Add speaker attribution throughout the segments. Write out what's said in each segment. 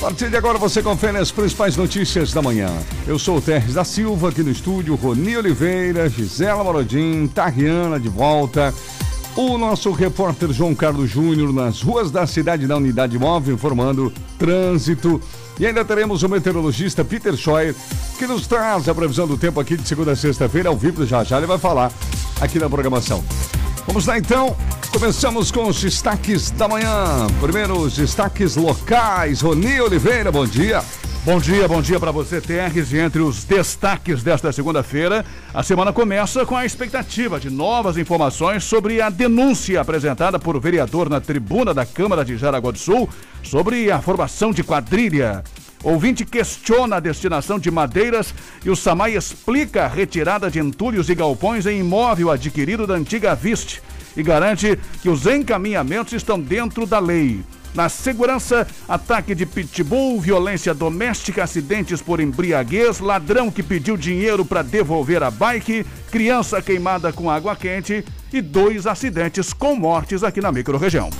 Speaker 1: A partir de agora você confere as principais notícias da manhã. Eu sou o Terres da Silva, aqui no estúdio, Roni Oliveira, Gisela Morodim, Tariana de volta. O nosso repórter João Carlos Júnior nas ruas da cidade da Unidade Móvel informando trânsito. E ainda teremos o meteorologista Peter Scheuer, que nos traz a previsão do tempo aqui de segunda a sexta-feira, ao vivo já já ele vai falar aqui na programação. Vamos lá então, começamos com os destaques da manhã. Primeiro, os destaques locais. Roni Oliveira, bom dia.
Speaker 2: Bom dia, bom dia para você, Terres. E entre os destaques desta segunda-feira, a semana começa com a expectativa de novas informações sobre a denúncia apresentada por vereador na tribuna da Câmara de Jaraguá do Sul sobre a formação de quadrilha. Ouvinte questiona a destinação de madeiras e o SAMAI explica a retirada de entulhos e galpões em imóvel adquirido da antiga Viste e garante que os encaminhamentos estão dentro da lei. Na segurança, ataque de pitbull, violência doméstica, acidentes por embriaguez, ladrão que pediu dinheiro para devolver a bike, criança queimada com água quente e dois acidentes com mortes aqui na microrregião.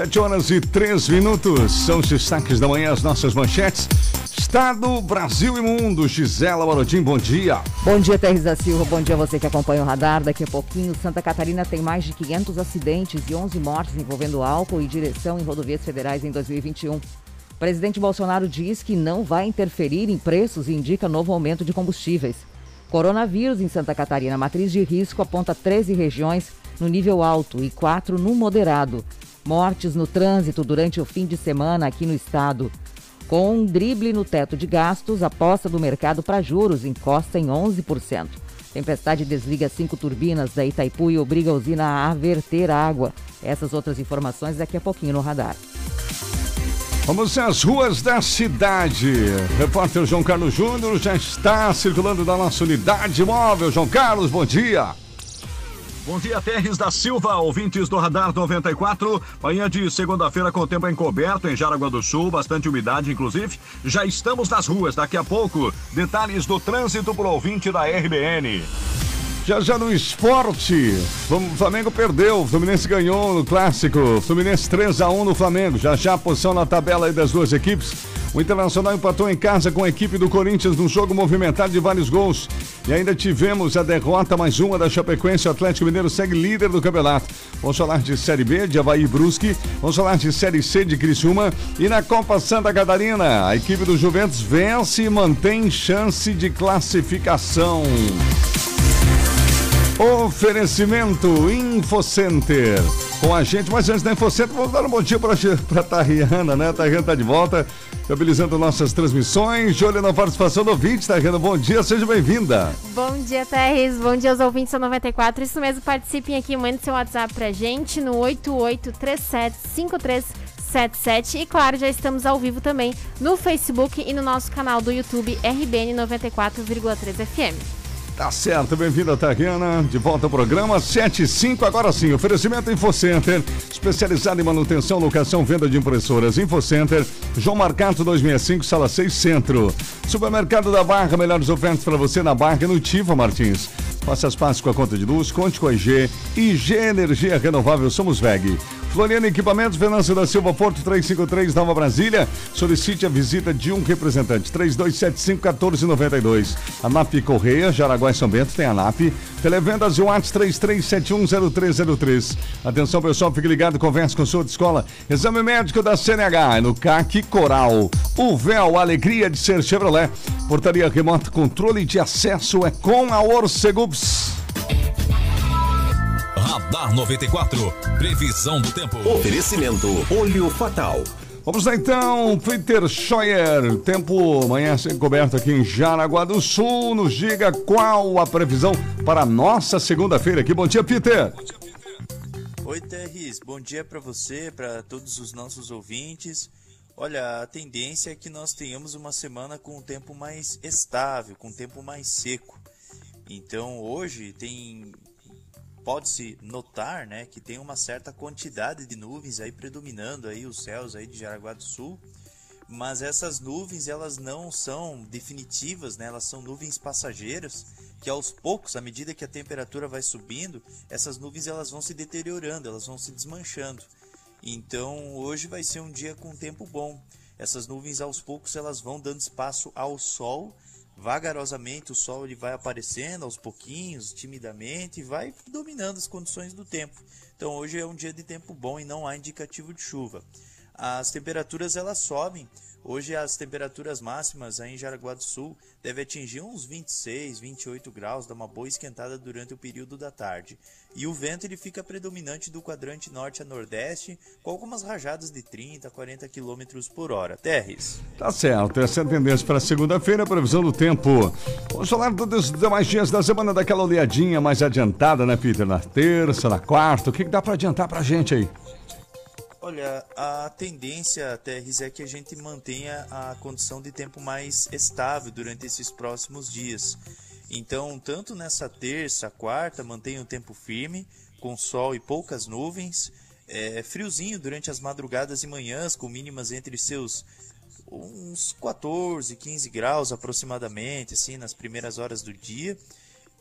Speaker 1: Sete horas e três minutos são os destaques da manhã, as nossas manchetes. Estado, Brasil e Mundo. Gisela Marotim, bom dia.
Speaker 3: Bom dia, Terres da Silva. Bom dia a você que acompanha o radar. Daqui a pouquinho, Santa Catarina tem mais de 500 acidentes e 11 mortes envolvendo álcool e direção em rodovias federais em 2021. O presidente Bolsonaro diz que não vai interferir em preços e indica novo aumento de combustíveis. Coronavírus em Santa Catarina. Matriz de risco aponta 13 regiões no nível alto e 4 no moderado. Mortes no trânsito durante o fim de semana aqui no estado. Com um drible no teto de gastos, a aposta do mercado para juros encosta em 11%. Tempestade desliga cinco turbinas da Itaipu e obriga a usina a verter água. Essas outras informações daqui a pouquinho no radar.
Speaker 1: Vamos às ruas da cidade. Repórter João Carlos Júnior já está circulando na nossa unidade móvel. João Carlos, bom dia.
Speaker 4: Bom dia, Terres da Silva, ouvintes do Radar 94. Manhã de segunda-feira com tempo encoberto em Jaraguá do Sul, bastante umidade, inclusive. Já estamos nas ruas, daqui a pouco. Detalhes do trânsito o ouvinte da RBN.
Speaker 1: Já já no esporte, o Flamengo perdeu, o Fluminense ganhou no clássico, Fluminense 3 a 1 no Flamengo. Já já a posição na tabela das duas equipes. O Internacional empatou em casa com a equipe do Corinthians num jogo movimentado de vários gols. E ainda tivemos a derrota mais uma da Chapecoense. O Atlético Mineiro segue líder do campeonato. Vamos falar de Série B, de Havaí Brusque. Vamos falar de Série C de Criciúma. E na Copa Santa Catarina, a equipe do Juventus vence e mantém chance de classificação. Oferecimento InfoCenter. Com a gente, mas antes da InfoCenter, vamos dar um bom dia para a Tariana, né? A Tariana está de volta, estabilizando nossas transmissões. De olho na participação do ouvinte, Tariana. Bom dia, seja bem-vinda.
Speaker 5: Bom dia, Terres. Bom dia aos ouvintes da 94. Isso mesmo, participem aqui, mande seu WhatsApp pra gente no 88375377 e claro, já estamos ao vivo também no Facebook e no nosso canal do YouTube RBN 94,3 FM.
Speaker 1: Tá certo, bem-vinda, Tariana. De volta ao programa 75, agora sim. Oferecimento InfoCenter, especializado em manutenção, locação, venda de impressoras. InfoCenter, João Marcato 265, sala 6 Centro. Supermercado da Barra, melhores ofertas para você na Barra no Tifa Martins. Faça as passes com a conta de luz, conte com a IG. IG Energia Renovável, somos VEG. Floriano Equipamentos, Venâncio da Silva, Porto 353, Nova Brasília. Solicite a visita de um representante, 3275-1492. ANAP Correia, Jaraguá e São Bento, tem ANAP. Televendas e Whats 33710303. Atenção pessoal, fique ligado, converse com sua escola. Exame médico da CNH, no CAC Coral. O véu, alegria de ser Chevrolet. Portaria remota, controle de acesso é com a Orcegups.
Speaker 6: Radar 94. Previsão do tempo.
Speaker 7: Oferecimento Olho Fatal.
Speaker 1: Vamos lá então, Peter Scheuer. Tempo amanhã sem coberto aqui em Jaraguá do Sul. Nos diga qual a previsão para a nossa segunda-feira aqui. Bom dia, Peter. Bom dia,
Speaker 8: Peter. Oi, Terris. Bom dia para você, para todos os nossos ouvintes. Olha, a tendência é que nós tenhamos uma semana com um tempo mais estável, com um tempo mais seco. Então, hoje tem pode-se notar, né, que tem uma certa quantidade de nuvens aí predominando aí os céus aí de Jaraguá do Sul, mas essas nuvens elas não são definitivas, né, elas são nuvens passageiras que aos poucos, à medida que a temperatura vai subindo, essas nuvens elas vão se deteriorando, elas vão se desmanchando. Então hoje vai ser um dia com tempo bom. essas nuvens aos poucos elas vão dando espaço ao sol vagarosamente o sol ele vai aparecendo aos pouquinhos, timidamente, e vai dominando as condições do tempo. Então hoje é um dia de tempo bom e não há indicativo de chuva. As temperaturas elas sobem Hoje as temperaturas máximas aí em Jaraguá do Sul devem atingir uns 26, 28 graus, dá uma boa esquentada durante o período da tarde. E o vento ele fica predominante do quadrante norte a nordeste, com algumas rajadas de 30 40 km por hora. Terres.
Speaker 1: Tá certo, essa é a tendência para segunda-feira, previsão do tempo. Vamos falar dos demais dias da semana, daquela olhadinha mais adiantada, né, Peter? Na terça, na quarta, o que, que dá para adiantar pra gente aí?
Speaker 8: Olha, a tendência, Terres, é que a gente mantenha a condição de tempo mais estável durante esses próximos dias. Então, tanto nessa terça, quarta, mantenha o tempo firme, com sol e poucas nuvens. É, friozinho durante as madrugadas e manhãs, com mínimas entre seus uns 14, 15 graus aproximadamente, assim, nas primeiras horas do dia.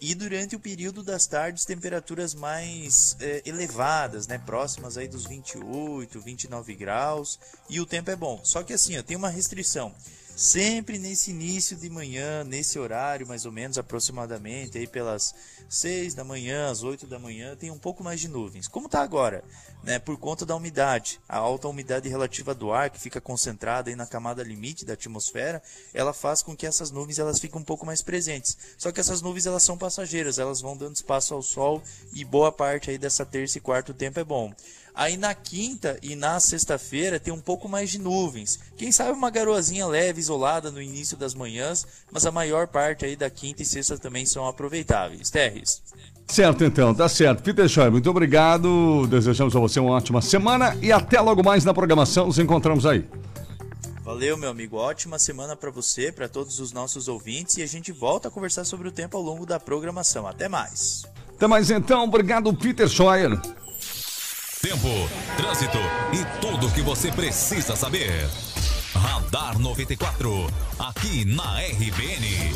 Speaker 8: E durante o período das tardes, temperaturas mais é, elevadas, né? Próximas aí dos 28, 29 graus. E o tempo é bom. Só que assim, ó, tem uma restrição sempre nesse início de manhã, nesse horário mais ou menos aproximadamente, aí pelas 6 da manhã, às 8 da manhã, tem um pouco mais de nuvens. Como está agora? Né, por conta da umidade, a alta umidade relativa do ar que fica concentrada aí na camada limite da atmosfera, ela faz com que essas nuvens elas fiquem um pouco mais presentes. Só que essas nuvens elas são passageiras, elas vão dando espaço ao sol e boa parte aí dessa terça e quarta o tempo é bom. Aí na quinta e na sexta-feira tem um pouco mais de nuvens. Quem sabe uma garoazinha leve, isolada no início das manhãs, mas a maior parte aí da quinta e sexta também são aproveitáveis. Terres.
Speaker 1: Certo, então, tá certo. Peter Schoer, muito obrigado. Desejamos a você uma ótima semana e até logo mais na programação. Nos encontramos aí.
Speaker 8: Valeu, meu amigo. Ótima semana para você, para todos os nossos ouvintes e a gente volta a conversar sobre o tempo ao longo da programação. Até mais.
Speaker 1: Até mais então. Obrigado, Peter Schoer.
Speaker 6: Tempo, trânsito e tudo o que você precisa saber. Radar 94, aqui na RBN.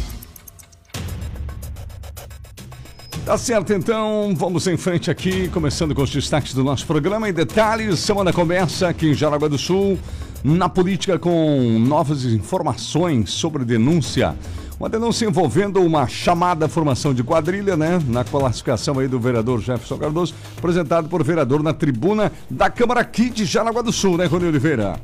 Speaker 1: Tá certo, então, vamos em frente aqui, começando com os destaques do nosso programa. Em detalhes, semana começa aqui em Jaraguá do Sul, na política, com novas informações sobre denúncia uma denúncia envolvendo uma chamada formação de quadrilha, né? Na classificação aí do vereador Jefferson Cardoso, apresentado por vereador na tribuna da Câmara aqui de Jaraguá do Sul, né, Rony Oliveira?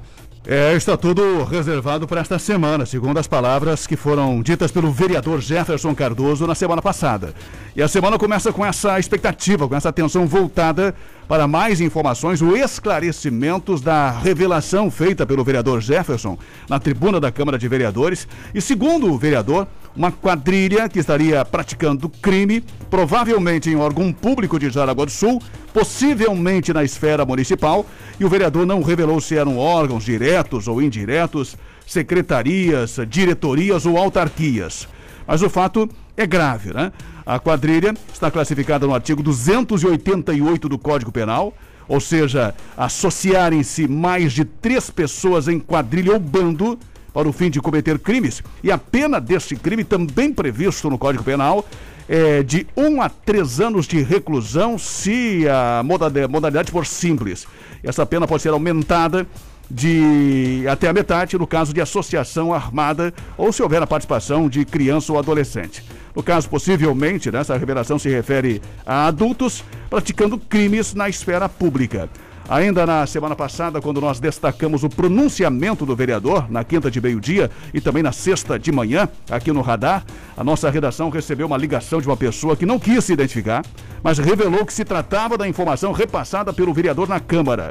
Speaker 2: É, está tudo reservado para esta semana, segundo as palavras que foram ditas pelo vereador Jefferson Cardoso na semana passada. E a semana começa com essa expectativa, com essa atenção voltada para mais informações, o esclarecimentos da revelação feita pelo vereador Jefferson na tribuna da Câmara de Vereadores. E segundo o vereador, uma quadrilha que estaria praticando crime, provavelmente em órgão público de Jaraguá do Sul, possivelmente na esfera municipal, e o vereador não revelou se eram órgãos diretos ou indiretos, secretarias, diretorias ou autarquias. Mas o fato é grave, né? A quadrilha está classificada no artigo 288 do Código Penal, ou seja, associarem-se mais de três pessoas em quadrilha ou bando para o fim de cometer crimes. E a pena deste crime, também previsto no Código Penal, é de um a três anos de reclusão se a modalidade for simples. Essa pena pode ser aumentada de até a metade no caso de associação armada ou se houver a participação de criança ou adolescente. No caso, possivelmente, né, essa revelação se refere a adultos praticando crimes na esfera pública. Ainda na semana passada, quando nós destacamos o pronunciamento do vereador, na quinta de meio-dia e também na sexta de manhã, aqui no radar, a nossa redação recebeu uma ligação de uma pessoa que não quis se identificar, mas revelou que se tratava da informação repassada pelo vereador na Câmara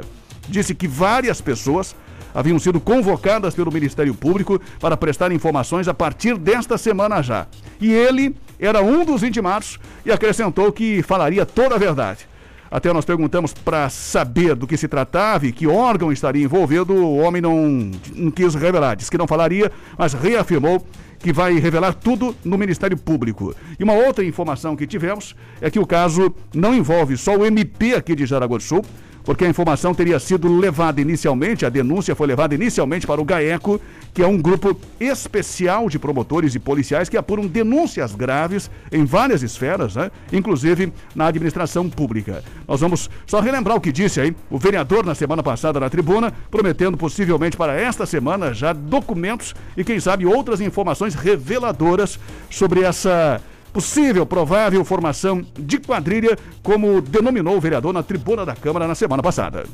Speaker 2: disse que várias pessoas haviam sido convocadas pelo Ministério Público para prestar informações a partir desta semana já. E ele era um dos intimados e acrescentou que falaria toda a verdade. Até nós perguntamos para saber do que se tratava e que órgão estaria envolvido. O homem não, não quis revelar, disse que não falaria, mas reafirmou que vai revelar tudo no Ministério Público. E uma outra informação que tivemos é que o caso não envolve só o MP aqui de Jaraguá do Sul, porque a informação teria sido levada inicialmente, a denúncia foi levada inicialmente para o GAECO, que é um grupo especial de promotores e policiais que apuram denúncias graves em várias esferas, né? inclusive na administração pública. Nós vamos só relembrar o que disse aí o vereador na semana passada na tribuna, prometendo possivelmente para esta semana já documentos e, quem sabe, outras informações reveladoras sobre essa possível, provável formação de quadrilha, como denominou o vereador na tribuna da Câmara na semana passada.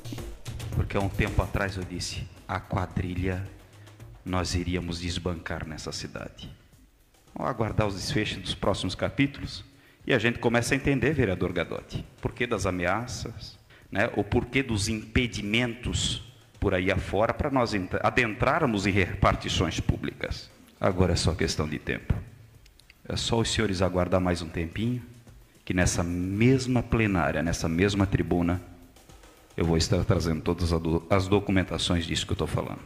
Speaker 9: Porque há um tempo atrás eu disse: a quadrilha nós iríamos desbancar nessa cidade. Vamos aguardar os desfechos dos próximos capítulos e a gente começa a entender, vereador Gadotti, porquê das ameaças, né, o porquê dos impedimentos por aí afora para nós adentrarmos em repartições públicas. Agora é só questão de tempo. É só os senhores aguardar mais um tempinho, que nessa mesma plenária, nessa mesma tribuna, eu vou estar trazendo todas as documentações disso que eu estou falando.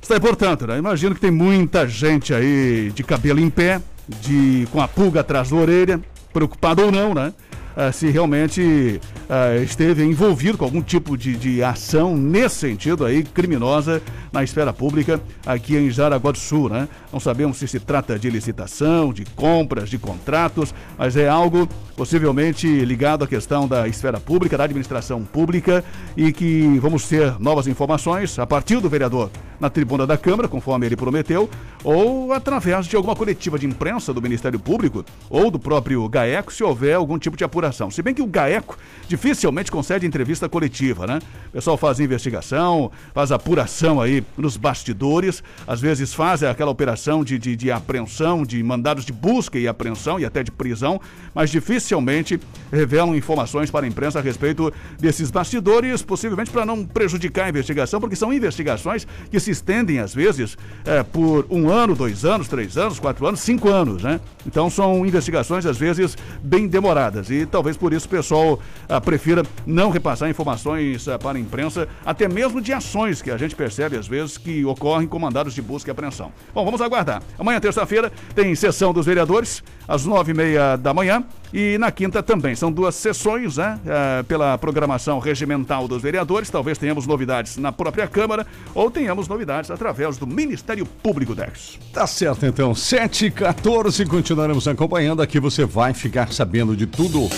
Speaker 2: Está aí, portanto, né? Imagino que tem muita gente aí de cabelo em pé, de com a pulga atrás da orelha, preocupado ou não, né? Uh, se realmente uh, esteve envolvido com algum tipo de, de ação nesse sentido aí, criminosa, na esfera pública aqui em Jaraguá do Sul, né? Não sabemos se se trata de licitação, de compras, de contratos, mas é algo possivelmente ligado à questão da esfera pública, da administração pública e que vamos ter novas informações a partir do vereador na tribuna da Câmara, conforme ele prometeu, ou através de alguma coletiva de imprensa do Ministério Público ou do próprio GAECO, se houver algum tipo de apuração Se bem que o GAECO dificilmente concede entrevista coletiva, né? O pessoal faz investigação, faz apuração aí nos bastidores, às vezes faz aquela operação de, de, de apreensão, de mandados de busca e apreensão e até de prisão, mas dificilmente revelam informações para a imprensa a respeito desses bastidores, possivelmente para não prejudicar a investigação, porque são investigações que se estendem, às vezes, é, por um ano, dois anos, três anos, quatro anos, cinco anos, né? Então são investigações, às vezes, bem demoradas. E talvez por isso o pessoal ah, prefira não repassar informações ah, para a imprensa, até mesmo de ações que a gente percebe às vezes que ocorrem com mandados de busca e apreensão. Bom, vamos aguardar. Amanhã, terça-feira, tem sessão dos vereadores, às nove e meia da manhã, e na quinta também. São duas sessões, né? Ah, pela programação regimental dos vereadores. Talvez tenhamos novidades na própria Câmara ou tenhamos novidades através do Ministério Público Dex.
Speaker 1: Tá certo, então. 7 e 14 continuaremos acompanhando. Aqui você vai ficar sabendo de tudo.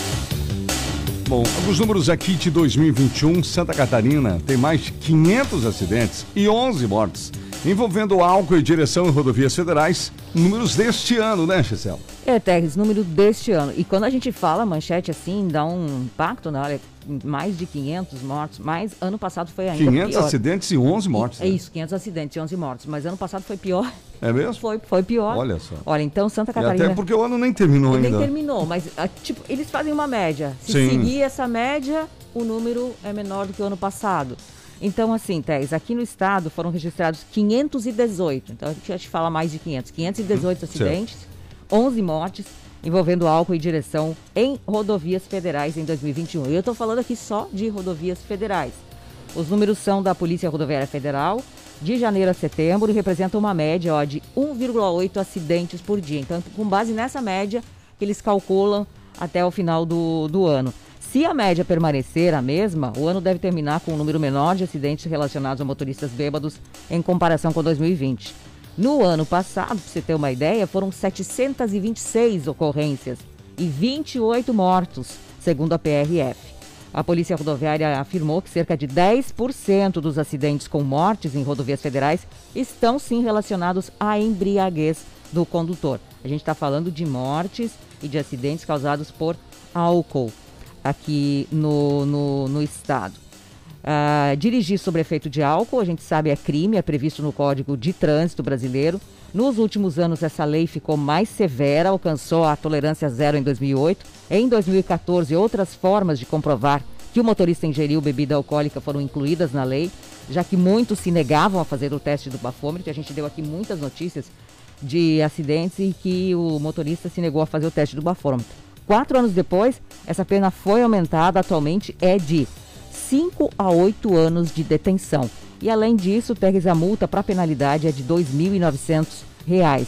Speaker 1: Bom, alguns números aqui de 2021, Santa Catarina tem mais de 500 acidentes e 11 mortes envolvendo álcool e direção em rodovias federais, números deste ano, né, Gisele?
Speaker 3: É, Terres, número deste ano. E quando a gente fala manchete assim, dá um impacto na área, mais de 500 mortos, mas ano passado foi ainda
Speaker 1: 500 pior. acidentes e 11 mortes.
Speaker 3: É né? isso, 500 acidentes e 11 mortos, mas ano passado foi pior.
Speaker 1: É mesmo?
Speaker 3: Foi, foi pior.
Speaker 1: Olha só.
Speaker 3: Olha, então Santa Catarina...
Speaker 1: E até porque o ano nem terminou ainda.
Speaker 3: Nem terminou, mas ah, tipo, eles fazem uma média. Se
Speaker 1: Sim.
Speaker 3: seguir essa média, o número é menor do que o ano passado. Então, assim, Thés, aqui no estado foram registrados 518. Então, a gente já te fala mais de 500. 518 hum, acidentes, certo. 11 mortes envolvendo álcool e direção em rodovias federais em 2021. E eu estou falando aqui só de rodovias federais. Os números são da Polícia Rodoviária Federal, de janeiro a setembro, e representam uma média ó, de 1,8 acidentes por dia. Então, com base nessa média, que eles calculam até o final do, do ano. Se a média permanecer a mesma, o ano deve terminar com um número menor de acidentes relacionados a motoristas bêbados em comparação com 2020. No ano passado, para você ter uma ideia, foram 726 ocorrências e 28 mortos, segundo a PRF. A Polícia Rodoviária afirmou que cerca de 10% dos acidentes com mortes em rodovias federais estão sim relacionados à embriaguez do condutor. A gente está falando de mortes e de acidentes causados por álcool aqui no, no, no estado. Uh, dirigir sob efeito de álcool, a gente sabe, é crime, é previsto no Código de Trânsito Brasileiro. Nos últimos anos, essa lei ficou mais severa, alcançou a tolerância zero em 2008. Em 2014, outras formas de comprovar que o motorista ingeriu bebida alcoólica foram incluídas na lei, já que muitos se negavam a fazer o teste do bafômetro. A gente deu aqui muitas notícias de acidentes em que o motorista se negou a fazer o teste do bafômetro. Quatro anos depois, essa pena foi aumentada, atualmente é de 5 a 8 anos de detenção. E além disso, Teres, a multa para penalidade é de R$ 2.900.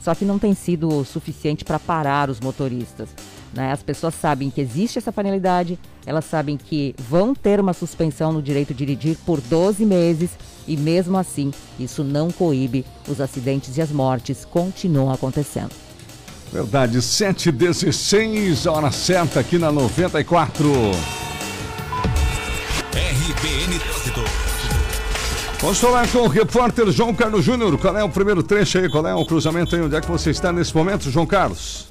Speaker 3: Só que não tem sido suficiente para parar os motoristas. Né? As pessoas sabem que existe essa penalidade, elas sabem que vão ter uma suspensão no direito de dirigir por 12 meses e mesmo assim isso não coíbe os acidentes e as mortes continuam acontecendo.
Speaker 1: Verdade, 7h16, hora certa aqui na 94.
Speaker 6: RBN Trânsito.
Speaker 1: Vamos falar com o repórter João Carlos Júnior. Qual é o primeiro trecho aí? Qual é o cruzamento aí? Onde é que você está nesse momento, João Carlos?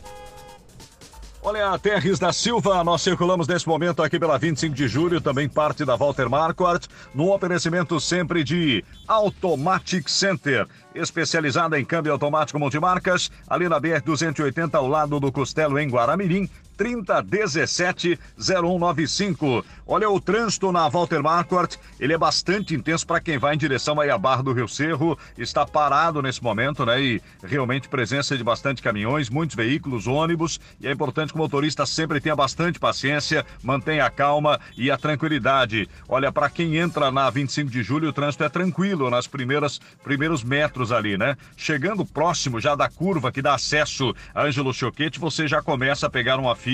Speaker 4: Olha, Terres da Silva, nós circulamos nesse momento aqui pela 25 de julho, também parte da Walter Marquardt, num oferecimento sempre de Automatic Center, especializada em câmbio automático multimarcas, ali na BR-280, ao lado do Costelo, em Guaramirim, 3017-0195. Olha, o trânsito na Walter Marquardt, ele é bastante intenso para quem vai em direção aí à Barra do Rio Cerro. Está parado nesse momento, né? E realmente presença de bastante caminhões, muitos veículos, ônibus. E é importante que o motorista sempre tenha bastante paciência, mantenha a calma e a tranquilidade. Olha, para quem entra na 25 de julho, o trânsito é tranquilo nas primeiras primeiros metros ali, né? Chegando próximo já da curva que dá acesso a Ângelo Choquete, você já começa a pegar uma fila.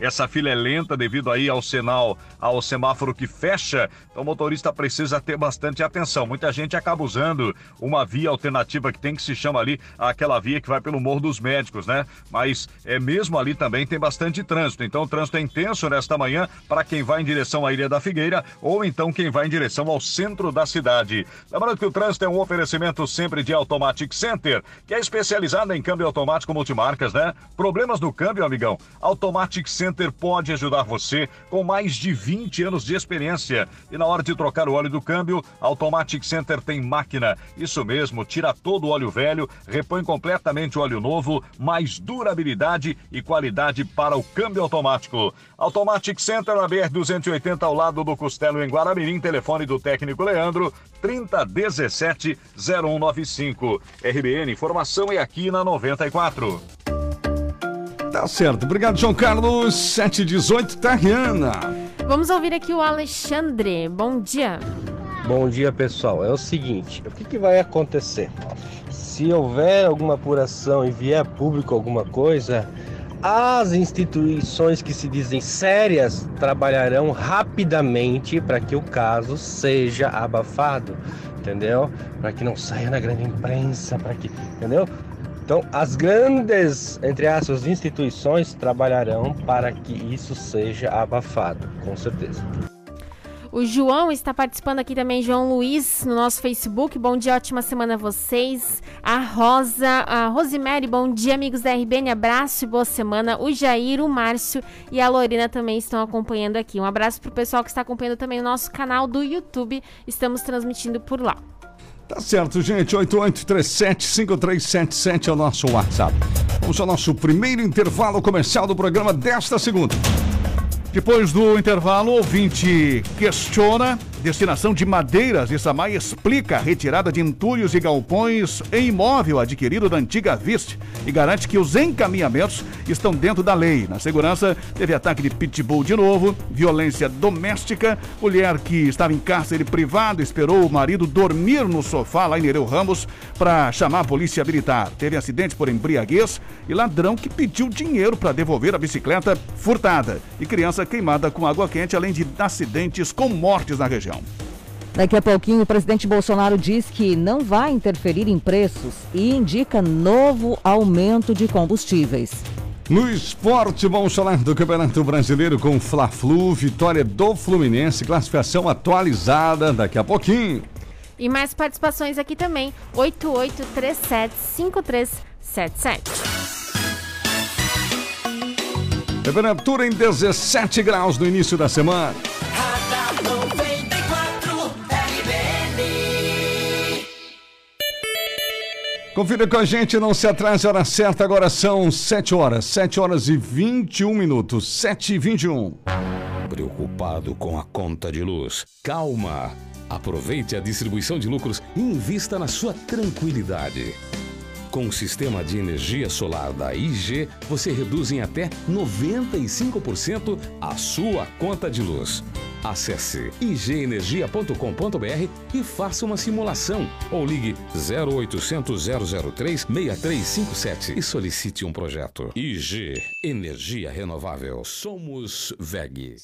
Speaker 4: Essa fila é lenta devido aí ao sinal, ao semáforo que fecha. Então o motorista precisa ter bastante atenção. Muita gente acaba usando uma via alternativa que tem que se chama ali aquela via que vai pelo Morro dos Médicos, né? Mas é mesmo ali também tem bastante trânsito. Então o trânsito é intenso nesta manhã para quem vai em direção à Ilha da Figueira ou então quem vai em direção ao centro da cidade. Lembrando que o trânsito é um oferecimento sempre de Automatic Center, que é especializada em câmbio automático multimarcas, né? Problemas no câmbio, amigão? Automatic Center pode ajudar você com mais de 20 anos de experiência. E na hora de trocar o óleo do câmbio, Automatic Center tem máquina. Isso mesmo, tira todo o óleo velho, repõe completamente o óleo novo, mais durabilidade e qualidade para o câmbio automático. Automatic Center na BR 280 ao lado do Costelo em Guaramirim, telefone do técnico Leandro 3017 0195. RBN Informação é aqui na 94.
Speaker 1: Tá certo. Obrigado, João Carlos. 718, Tariana.
Speaker 5: Vamos ouvir aqui o Alexandre. Bom dia.
Speaker 10: Bom dia, pessoal. É o seguinte, o que, que vai acontecer? Se houver alguma apuração e vier público alguma coisa, as instituições que se dizem sérias trabalharão rapidamente para que o caso seja abafado, entendeu? Para que não saia na grande imprensa, para que, entendeu? Então, as grandes, entre aspas, instituições trabalharão para que isso seja abafado, com certeza.
Speaker 5: O João está participando aqui também, João Luiz, no nosso Facebook. Bom dia, ótima semana a vocês. A Rosa, a Rosemary, bom dia, amigos da RBN. Abraço e boa semana. O Jair, o Márcio e a Lorena também estão acompanhando aqui. Um abraço para o pessoal que está acompanhando também o nosso canal do YouTube. Estamos transmitindo por lá.
Speaker 1: Tá certo, gente. 8837-5377 é o nosso WhatsApp. Vamos ao nosso primeiro intervalo comercial do programa desta segunda.
Speaker 2: Depois do intervalo, o ouvinte questiona destinação de madeiras e Samai explica a retirada de entulhos e galpões em imóvel adquirido da antiga Viste e garante que os encaminhamentos estão dentro da lei. Na segurança, teve ataque de pitbull de novo, violência doméstica, mulher que estava em cárcere privado esperou o marido dormir no sofá lá em Nereu Ramos para chamar a polícia militar. Teve acidente por embriaguez e ladrão que pediu dinheiro para devolver a bicicleta furtada e criança queimada com água quente, além de acidentes com mortes na região.
Speaker 3: Daqui a pouquinho, o presidente Bolsonaro diz que não vai interferir em preços e indica novo aumento de combustíveis.
Speaker 1: No esporte, vamos falar do Campeonato Brasileiro com Fla-Flu, vitória do Fluminense, classificação atualizada daqui a pouquinho.
Speaker 5: E mais participações aqui também, 88375377.
Speaker 1: Temperatura em 17 graus no início da semana. Confira com a gente, não se atrase, hora certa, agora são 7 horas, 7 horas e 21 minutos, 7 e 21.
Speaker 7: Preocupado com a conta de luz? Calma! Aproveite a distribuição de lucros e invista na sua tranquilidade. Com o sistema de energia solar da IG, você reduz em até 95% a sua conta de luz. Acesse igenergia.com.br e faça uma simulação ou ligue 0800 003 6357 e solicite um projeto. IG Energia Renovável. Somos VEG.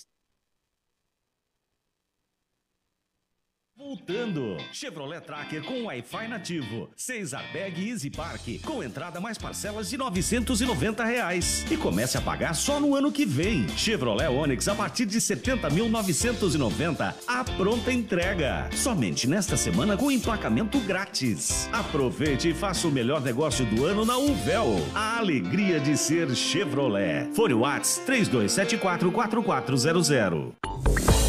Speaker 11: Voltando! Chevrolet Tracker com Wi-Fi nativo. 6 airbag Easy Park com entrada mais parcelas de 990 reais. E comece a pagar só no ano que vem. Chevrolet Onix a partir de 70.990. A pronta entrega. Somente nesta semana com emplacamento grátis. Aproveite e faça o melhor negócio do ano na Uvel. A alegria de ser Chevrolet. Fone Whats 3274 4400.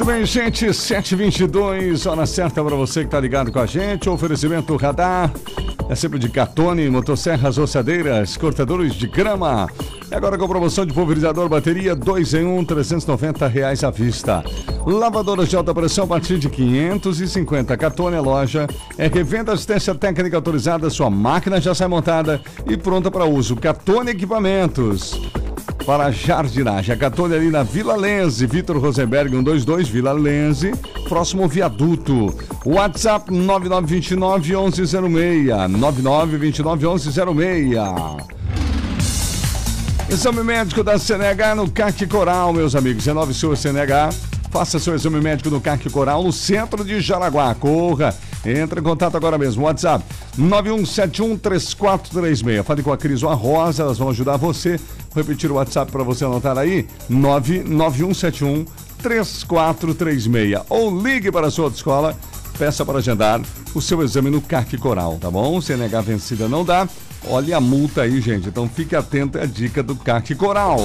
Speaker 1: Muito bem, gente, 7h22, hora certa para você que está ligado com a gente. Oferecimento radar, é sempre de Catone, motosserras, roçadeiras, cortadores de grama. E agora com promoção de pulverizador bateria 2 em 1, um, 390 reais à vista. Lavadoras de alta pressão a partir de 550. Catone é loja, é revenda assistência técnica autorizada, sua máquina já sai montada e pronta para uso. Catone Equipamentos para jardinagem. A Catone ali na Vila Lenze, Vitor Rosenberg 122, Vila Lenze, próximo viaduto. WhatsApp 9929 1106, 9929 1106. Exame médico da CNH no CAC Coral, meus amigos. Renove sua CNH. Faça seu exame médico no CAC Coral, no centro de Jaraguá. Corra. Entre em contato agora mesmo. WhatsApp 91713436. Fale com a Cris ou a Rosa, elas vão ajudar você. Vou repetir o WhatsApp para você anotar aí: 99171 3436. Ou ligue para a sua escola, peça para agendar o seu exame no CAC Coral, tá bom? CNH vencida não dá. Olha a multa aí, gente. Então fique atento à dica do CAC Coral.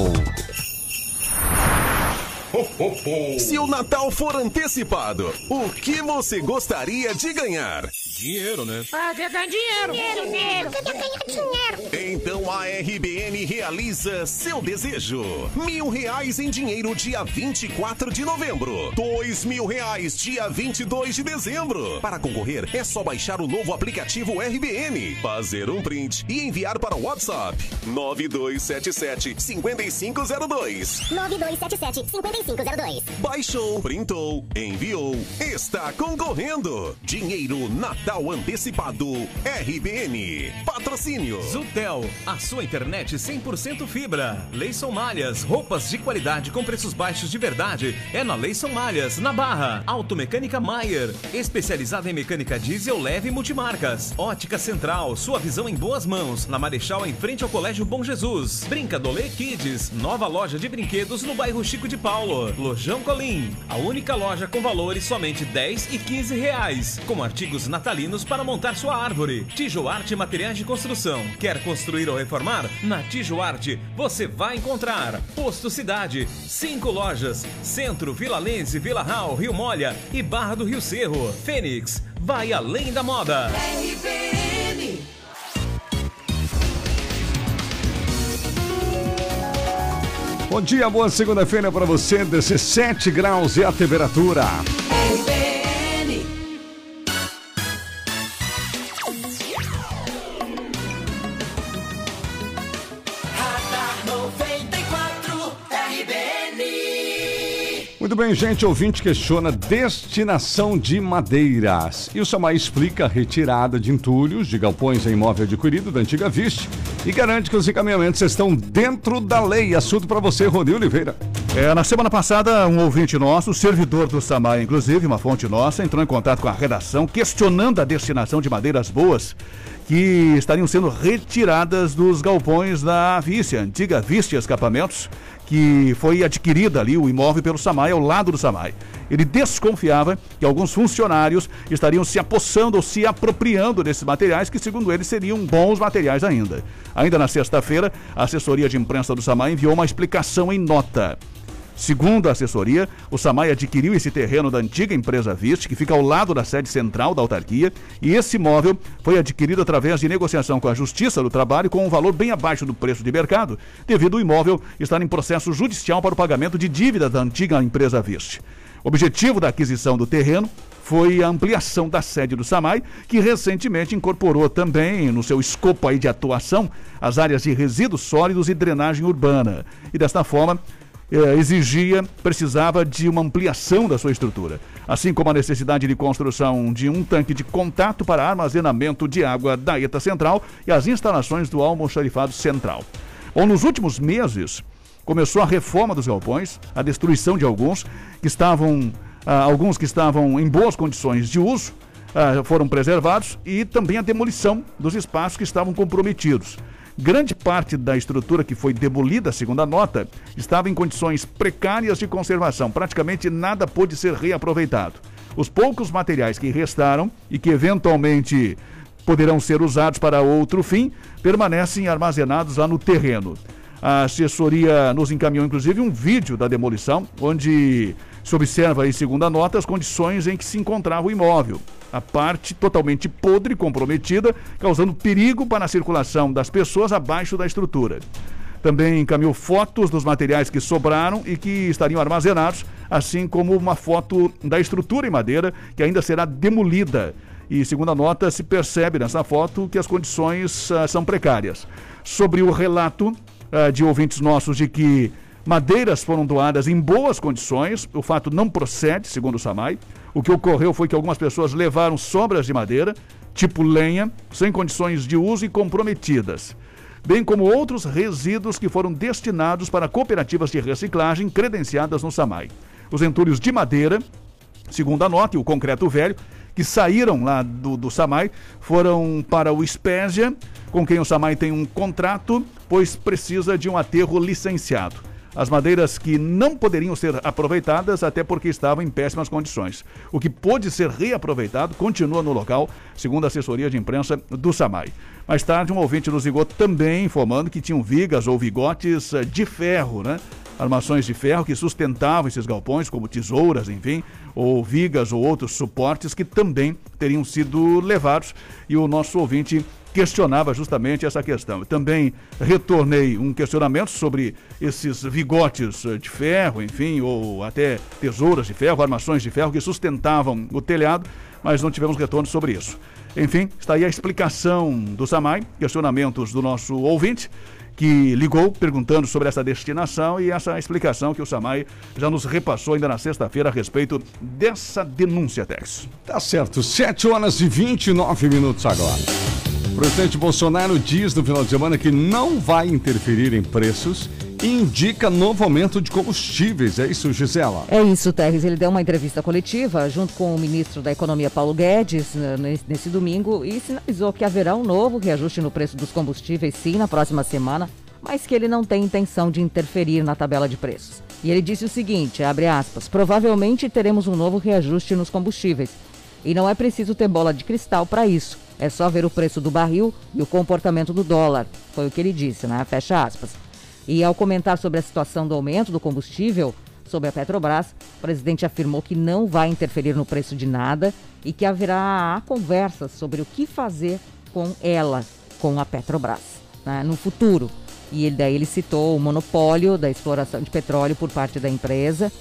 Speaker 12: Se o Natal for antecipado, o que você gostaria de ganhar?
Speaker 13: Dinheiro, né?
Speaker 14: Ah, quer ganhar dinheiro.
Speaker 15: Dinheiro, dinheiro. Quer ganhar dinheiro.
Speaker 12: Então a RBN realiza seu desejo. Mil reais em dinheiro dia 24 de novembro. Dois mil reais dia 22 de dezembro. Para concorrer, é só baixar o novo aplicativo RBN, fazer um print e enviar para o WhatsApp 9277 5502.
Speaker 15: 9277 5502.
Speaker 12: Baixou, printou, enviou, está concorrendo. Dinheiro Natal antecipado RBN. Patrocínio.
Speaker 16: Zutel, a sua internet 100% fibra. Leison Malhas, roupas de qualidade com preços baixos de verdade. É na Leison Malhas, na Barra. Automecânica Maier, especializada em mecânica diesel leve e multimarcas. Ótica Central, sua visão em boas mãos. Na Marechal, em frente ao Colégio Bom Jesus. Brincadolê Kids, nova loja de brinquedos no bairro Chico de Paulo. Lojão Colim, a única loja com valores somente 10 e 15 reais. Com artigos natalinos para montar sua árvore. Tijoarte Materiais de Construção. Quer construir ou reformar? Na Tijoarte você vai encontrar Posto Cidade, cinco lojas: Centro, Vila Lense, Vila Real, Rio Molha e Barra do Rio Cerro. Fênix, vai além da moda.
Speaker 14: RBN.
Speaker 1: Bom dia, boa segunda-feira para você. 17 graus e a temperatura. Muito bem, gente. Ouvinte questiona destinação de madeiras. E o Samai explica a retirada de entulhos de galpões em imóvel adquirido da antiga Viste e garante que os encaminhamentos estão dentro da lei. Assunto para você, Rony Oliveira.
Speaker 2: É, na semana passada, um ouvinte nosso, servidor do Samai, inclusive, uma fonte nossa, entrou em contato com a redação questionando a destinação de madeiras boas que estariam sendo retiradas dos galpões da a antiga Vice Escapamentos, que foi adquirida ali o imóvel pelo Samai, ao lado do Samai. Ele desconfiava que alguns funcionários estariam se apossando ou se apropriando desses materiais, que segundo ele seriam bons materiais ainda. Ainda na sexta-feira, a assessoria de imprensa do Samai enviou uma explicação em nota. Segundo a assessoria, o Samai adquiriu esse terreno da antiga empresa Viste, que fica ao lado da sede central da autarquia, e esse imóvel foi adquirido através de negociação com a Justiça do Trabalho com um valor bem abaixo do preço de mercado, devido ao imóvel estar em processo judicial para o pagamento de dívidas da antiga empresa Viste. O objetivo da aquisição do terreno foi a ampliação da sede do SAMAI, que recentemente incorporou também no seu escopo aí de atuação as áreas de resíduos sólidos e drenagem urbana. E desta forma, eh, exigia, precisava de uma ampliação da sua estrutura, assim como a necessidade de construção de um tanque de contato para armazenamento de água da ETA Central e as instalações do almoxarifado central. Bom, nos últimos meses, começou a reforma dos galpões, a destruição de alguns que estavam, ah, alguns que estavam em boas condições de uso, ah, foram preservados e também a demolição dos espaços que estavam comprometidos. Grande parte da estrutura que foi demolida, segundo a nota, estava em condições precárias de conservação. Praticamente nada pôde ser reaproveitado. Os poucos materiais que restaram e que eventualmente poderão ser usados para outro fim permanecem armazenados lá no terreno. A assessoria nos encaminhou, inclusive, um vídeo da demolição, onde se observa, em segunda nota, as condições em que se encontrava o imóvel. A parte totalmente podre comprometida, causando perigo para a circulação das pessoas abaixo da estrutura. Também encaminhou fotos dos materiais que sobraram e que estariam armazenados, assim como uma foto da estrutura em madeira que ainda será demolida. E, segundo a nota, se percebe nessa foto que as condições uh, são precárias. Sobre o relato uh, de ouvintes nossos de que madeiras foram doadas em boas condições, o fato não procede, segundo o SAMAI. O que ocorreu foi que algumas pessoas levaram sobras de madeira, tipo lenha, sem condições de uso e comprometidas bem como outros resíduos que foram destinados para cooperativas de reciclagem credenciadas no SAMAI. Os entulhos de madeira, segundo a nota, e o concreto velho, que saíram lá do, do SAMAI, foram para o Spésia, com quem o SAMAI tem um contrato, pois precisa de um aterro licenciado as madeiras que não poderiam ser aproveitadas até porque estavam em péssimas condições. O que pôde ser reaproveitado continua no local, segundo a assessoria de imprensa do SAMAI. Mais tarde, um ouvinte nos ligou também informando que tinham vigas ou vigotes eh, de ferro, né? Armações de ferro que sustentavam esses galpões, como tesouras, enfim, ou vigas ou outros suportes que também teriam sido levados. E o nosso ouvinte questionava justamente essa questão. Também retornei um questionamento sobre esses vigotes eh, de ferro, enfim, ou até tesouras de ferro, armações de ferro que sustentavam o telhado, mas não tivemos retorno sobre isso. Enfim, está aí a explicação do SAMAI, questionamentos do nosso ouvinte que ligou perguntando sobre essa destinação e essa explicação que o Samai já nos repassou ainda na sexta-feira a respeito dessa denúncia, Tex.
Speaker 1: Tá certo, 7 horas e 29 minutos agora. O presidente Bolsonaro diz no final de semana que não vai interferir em preços e indica novo aumento de combustíveis. É isso, Gisela?
Speaker 3: É isso, Terres. Ele deu uma entrevista coletiva junto com o ministro da Economia, Paulo Guedes, nesse domingo e sinalizou que haverá um novo reajuste no preço dos combustíveis, sim, na próxima semana, mas que ele não tem intenção de interferir na tabela de preços. E ele disse o seguinte, abre aspas, provavelmente teremos um novo reajuste nos combustíveis. E não é preciso ter bola de cristal para isso. É só ver o preço do barril e o comportamento do dólar. Foi o que ele disse, né? Fecha aspas. E ao comentar sobre a situação do aumento do combustível sobre a Petrobras, o presidente afirmou que não vai interferir no preço de nada e que haverá conversas sobre o que fazer com ela, com a Petrobras, né? no futuro. E ele, daí ele citou o monopólio da exploração de petróleo por parte da empresa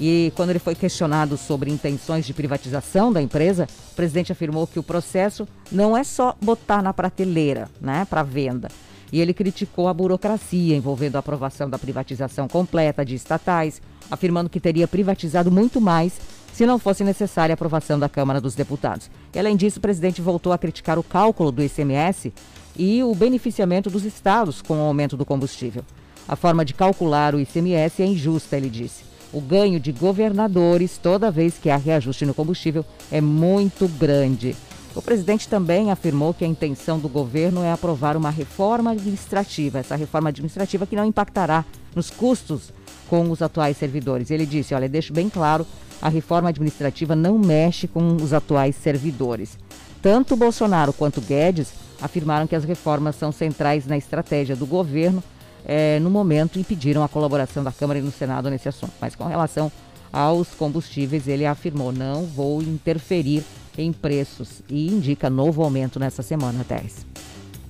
Speaker 3: e quando ele foi questionado sobre intenções de privatização da empresa, o presidente afirmou que o processo não é só botar na prateleira, né, para venda. E ele criticou a burocracia envolvendo a aprovação da privatização completa de estatais, afirmando que teria privatizado muito mais se não fosse necessária a aprovação da Câmara dos Deputados. E, além disso, o presidente voltou a criticar o cálculo do ICMS e o beneficiamento dos estados com o aumento do combustível. A forma de calcular o ICMS é injusta, ele disse. O ganho de governadores, toda vez que há reajuste no combustível, é muito grande. O presidente também afirmou que a intenção do governo é aprovar uma reforma administrativa, essa reforma administrativa que não impactará nos custos com os atuais servidores. Ele disse: olha, deixo bem claro, a reforma administrativa não mexe com os atuais servidores. Tanto Bolsonaro quanto Guedes afirmaram que as reformas são centrais na estratégia do governo é, no momento e pediram a colaboração da Câmara e no Senado nesse assunto. Mas com relação aos combustíveis, ele afirmou: não vou interferir em preços e indica novo aumento nessa semana, Teres.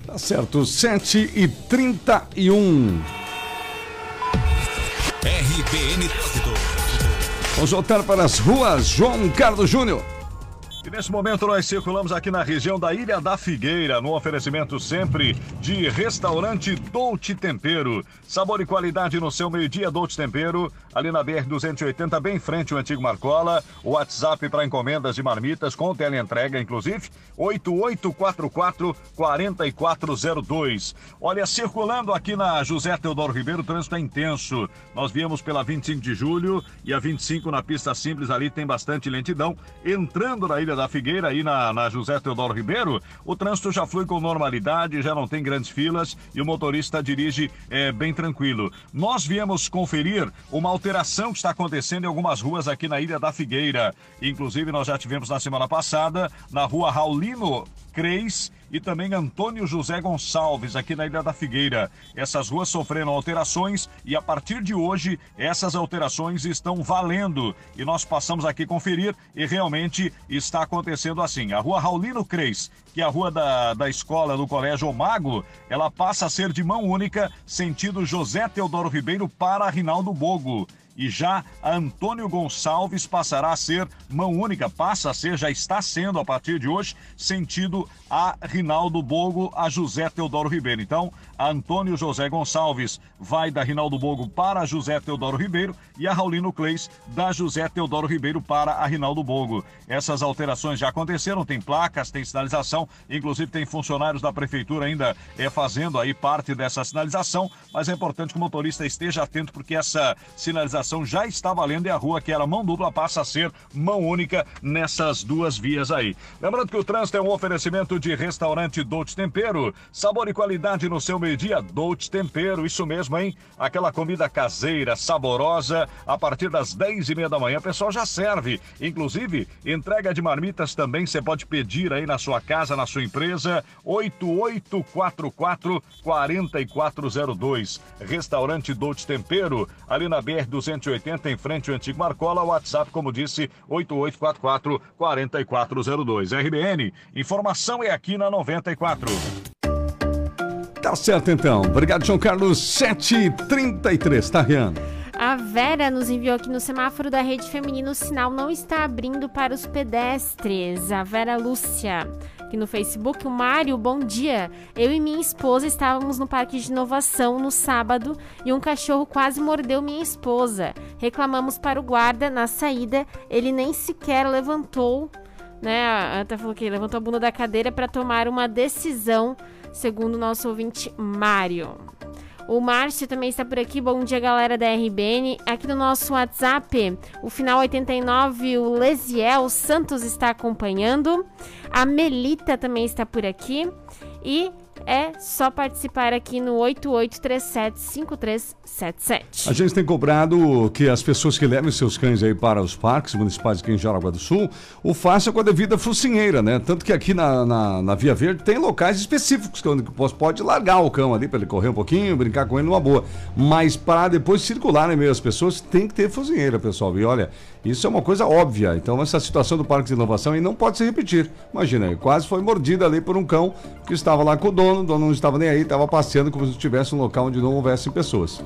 Speaker 1: Tá certo, 7 e 31.
Speaker 6: RBN Trânsito.
Speaker 1: Vamos voltar para as ruas, João Carlos Júnior.
Speaker 4: E nesse momento nós circulamos aqui na região da Ilha da Figueira, no oferecimento sempre de restaurante Dolce Tempero. Sabor e qualidade no seu meio-dia Dolce Tempero, ali na BR 280, bem em frente ao antigo Marcola. O WhatsApp para encomendas de marmitas com teleentrega, inclusive, 8844 4402. Olha, circulando aqui na José Teodoro Ribeiro, o trânsito é intenso. Nós viemos pela 25 de julho e a 25 na pista simples ali tem bastante lentidão. Entrando na Ilha da Figueira, aí na, na José Teodoro Ribeiro, o trânsito já flui com normalidade, já não tem grandes filas e o motorista dirige é, bem tranquilo. Nós viemos conferir uma alteração que está acontecendo em algumas ruas aqui na Ilha da Figueira. Inclusive, nós já tivemos na semana passada, na rua Raulino Creis e também Antônio José Gonçalves, aqui na Ilha da Figueira. Essas ruas sofreram alterações e a partir de hoje essas alterações estão valendo. E nós passamos aqui conferir e realmente está acontecendo assim. A rua Raulino Creis, que é a rua da, da escola do Colégio Mago, ela passa a ser de mão única, sentido José Teodoro Ribeiro para Rinaldo Bogo e já Antônio Gonçalves passará a ser mão única, passa a ser, já está sendo a partir de hoje, sentido a Rinaldo Bogo, a José Teodoro Ribeiro. Então, Antônio José Gonçalves vai da Rinaldo Bogo para José Teodoro Ribeiro e a Raulino Cleis da José Teodoro Ribeiro para a Rinaldo Bogo. Essas alterações já aconteceram, tem placas, tem sinalização, inclusive tem funcionários da prefeitura ainda é, fazendo aí parte dessa sinalização, mas é importante que o motorista esteja atento porque essa sinalização já está valendo e a rua que era mão dupla passa a ser mão única nessas duas vias aí. Lembrando que o trânsito é um oferecimento de restaurante Dolce Tempero, sabor e qualidade no seu meio-dia, Dolce Tempero, isso mesmo, hein? Aquela comida caseira, saborosa, a partir das 10 e meia da manhã, o pessoal já serve. Inclusive, entrega de marmitas também você pode pedir aí na sua casa, na sua empresa, 8844 4402. Restaurante Dolce Tempero, ali na BR 280, em frente ao antigo Marcola, WhatsApp, como disse, 8844 4402. RBN, informação é aqui na 94.
Speaker 1: Tá certo então. Obrigado, João Carlos. 7h33, tá, Rian?
Speaker 5: A Vera nos enviou aqui no semáforo da rede feminina o sinal não está abrindo para os pedestres. A Vera Lúcia aqui no Facebook. O Mário, bom dia. Eu e minha esposa estávamos no parque de inovação no sábado e um cachorro quase mordeu minha esposa. Reclamamos para o guarda na saída, ele nem sequer levantou, né? A Anta falou que levantou a bunda da cadeira para tomar uma decisão, segundo o nosso ouvinte Mário. O Márcio também está por aqui. Bom dia, galera da RBN. Aqui no nosso WhatsApp, o final 89, o Lesiel Santos está acompanhando. A Melita também está por aqui. E é só participar aqui no 88375377.
Speaker 1: A gente tem cobrado que as pessoas que levem seus cães aí para os parques municipais aqui em Jaraguá do Sul o façam com a devida focinheira, né? Tanto que aqui na, na, na Via Verde tem locais específicos que onde pode largar o cão ali para ele correr um pouquinho, brincar com ele numa boa. Mas para depois circular em meio às pessoas tem que ter focinheira, pessoal. E olha, isso é uma coisa óbvia. Então essa situação do Parque de Inovação aí não pode se repetir. Imagina, aí, quase foi mordida ali por um cão que estava lá com o dono, o dono não estava nem aí, estava passeando como se estivesse um local onde não houvessem pessoas.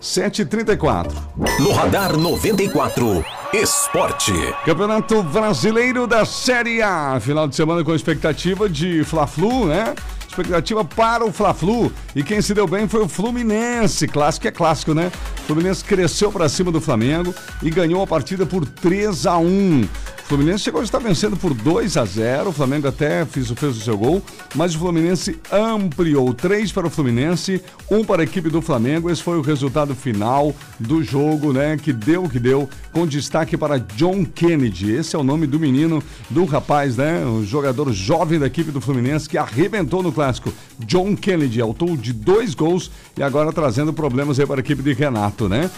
Speaker 1: 7h34.
Speaker 12: No Radar 94, Esporte.
Speaker 1: Campeonato Brasileiro da Série A. Final de semana com expectativa de Fla-Flu, né? Expectativa para o Fla-Flu. E quem se deu bem foi o Fluminense. Clássico é clássico, né? O Fluminense cresceu para cima do Flamengo e ganhou a partida por 3 a 1 o Fluminense chegou a estar vencendo por 2 a 0 O Flamengo até fez, fez o seu gol, mas o Fluminense ampliou 3 para o Fluminense, 1 para a equipe do Flamengo. Esse foi o resultado final do jogo, né? Que deu o que deu, com destaque para John Kennedy. Esse é o nome do menino, do rapaz, né? O jogador jovem da equipe do Fluminense que arrebentou no clássico. John Kennedy, autor de dois gols e agora trazendo problemas aí para a equipe de Renato, né?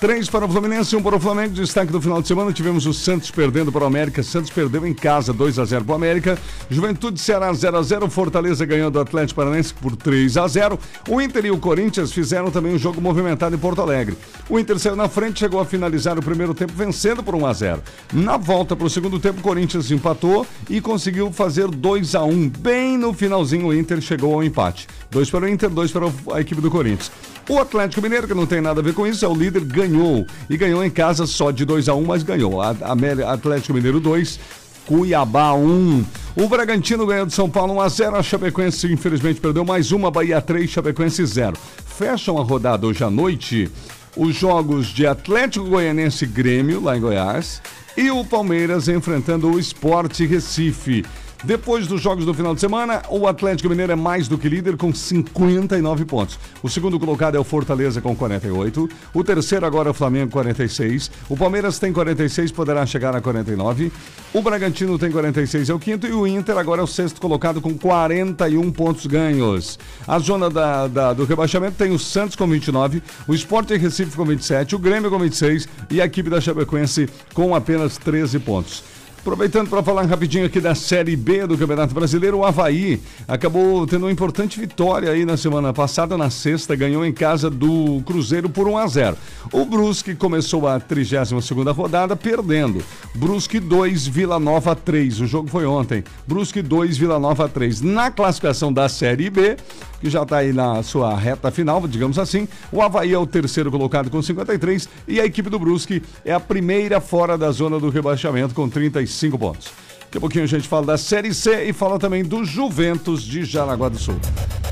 Speaker 1: Três para o Fluminense, um para o Flamengo. Destaque do final de semana: tivemos o Santos perdendo para o América. Santos perdeu em casa 2 a 0 para o América. Juventude Ceará 0 a 0 Fortaleza ganhando o Atlético Paranaense por 3 a 0 O Inter e o Corinthians fizeram também um jogo movimentado em Porto Alegre. O Inter saiu na frente, chegou a finalizar o primeiro tempo vencendo por 1 a 0 Na volta para o segundo tempo, o Corinthians empatou e conseguiu fazer 2 a 1 Bem no finalzinho, o Inter chegou ao empate. Dois para o Inter, dois para a equipe do Corinthians. O Atlético Mineiro, que não tem nada a ver com isso, é o líder, ganhou. E ganhou em casa só de 2 a 1 mas ganhou. A, a Atlético Mineiro 2, Cuiabá 1. O Bragantino ganhou de São Paulo 1x0. A Chapecoense, infelizmente, perdeu mais uma. Bahia 3, Chapecoense 0. Fecham a rodada hoje à noite os jogos de Atlético Goianense Grêmio, lá em Goiás, e o Palmeiras enfrentando o Esporte Recife. Depois dos jogos do final de semana, o Atlético Mineiro é mais do que líder com 59 pontos. O segundo colocado é o Fortaleza com 48. O terceiro agora é o Flamengo 46. O Palmeiras tem 46, poderá chegar a 49. O Bragantino tem 46, é o quinto. E o Inter agora é o sexto colocado com 41 pontos ganhos. A zona da, da- do rebaixamento tem o Santos com 29, o Sport Recife com 27, o Grêmio com 26 e a equipe da Chapecoense com apenas 13 pontos. Aproveitando para falar rapidinho aqui da Série B do Campeonato Brasileiro, o Havaí acabou tendo uma importante vitória aí na semana passada, na sexta, ganhou em casa do Cruzeiro por 1 a 0. O Brusque começou a 32ª rodada perdendo. Brusque 2, Vila Nova 3. O jogo foi ontem. Brusque 2, Vila Nova 3. Na classificação da Série B, que já está aí na sua reta final, digamos assim, o Havaí é o terceiro colocado com 53 e a equipe do Brusque é a primeira fora da zona do rebaixamento com 35 pontos. Daqui a pouquinho a gente fala da Série C e fala também do Juventus de Jaraguá do Sul.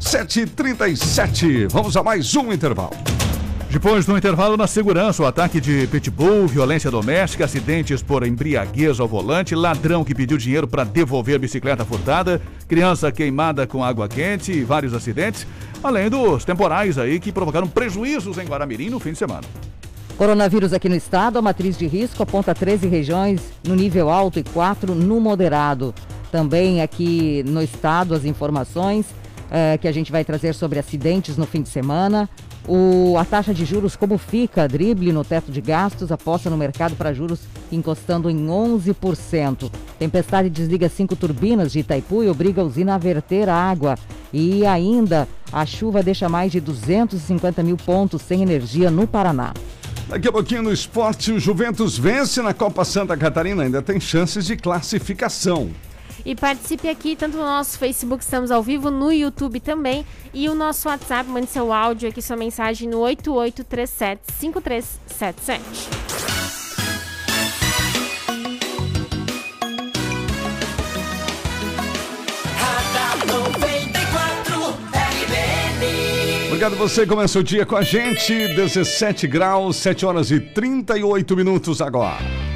Speaker 1: 7h37, vamos a mais um intervalo.
Speaker 2: Depois do intervalo na segurança, o ataque de pitbull, violência doméstica, acidentes por embriaguez ao volante, ladrão que pediu dinheiro para devolver bicicleta furtada, criança queimada com água quente e vários acidentes, além dos temporais aí que provocaram prejuízos em Guaramirim no fim de semana.
Speaker 3: Coronavírus aqui no estado, a matriz de risco aponta 13 regiões no nível alto e 4 no moderado. Também aqui no estado as informações eh, que a gente vai trazer sobre acidentes no fim de semana. O, a taxa de juros, como fica? Drible no teto de gastos, aposta no mercado para juros encostando em 11%. Tempestade desliga cinco turbinas de Itaipu e obriga a usina a verter água. E ainda, a chuva deixa mais de 250 mil pontos sem energia no Paraná.
Speaker 1: Daqui a pouquinho no esporte, o Juventus vence na Copa Santa Catarina, ainda tem chances de classificação.
Speaker 5: E participe aqui, tanto no nosso Facebook, estamos ao vivo, no YouTube também. E o nosso WhatsApp, mande seu áudio aqui, sua mensagem no 8837-5377.
Speaker 1: Obrigado você, começa o dia com a gente, 17 graus, 7 horas e 38 minutos agora.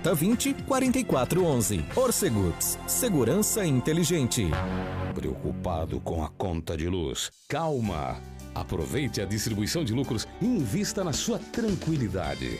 Speaker 13: 4020 4411. Orcegups, segurança inteligente.
Speaker 7: Preocupado com a conta de luz? Calma! Aproveite a distribuição de lucros e invista na sua tranquilidade.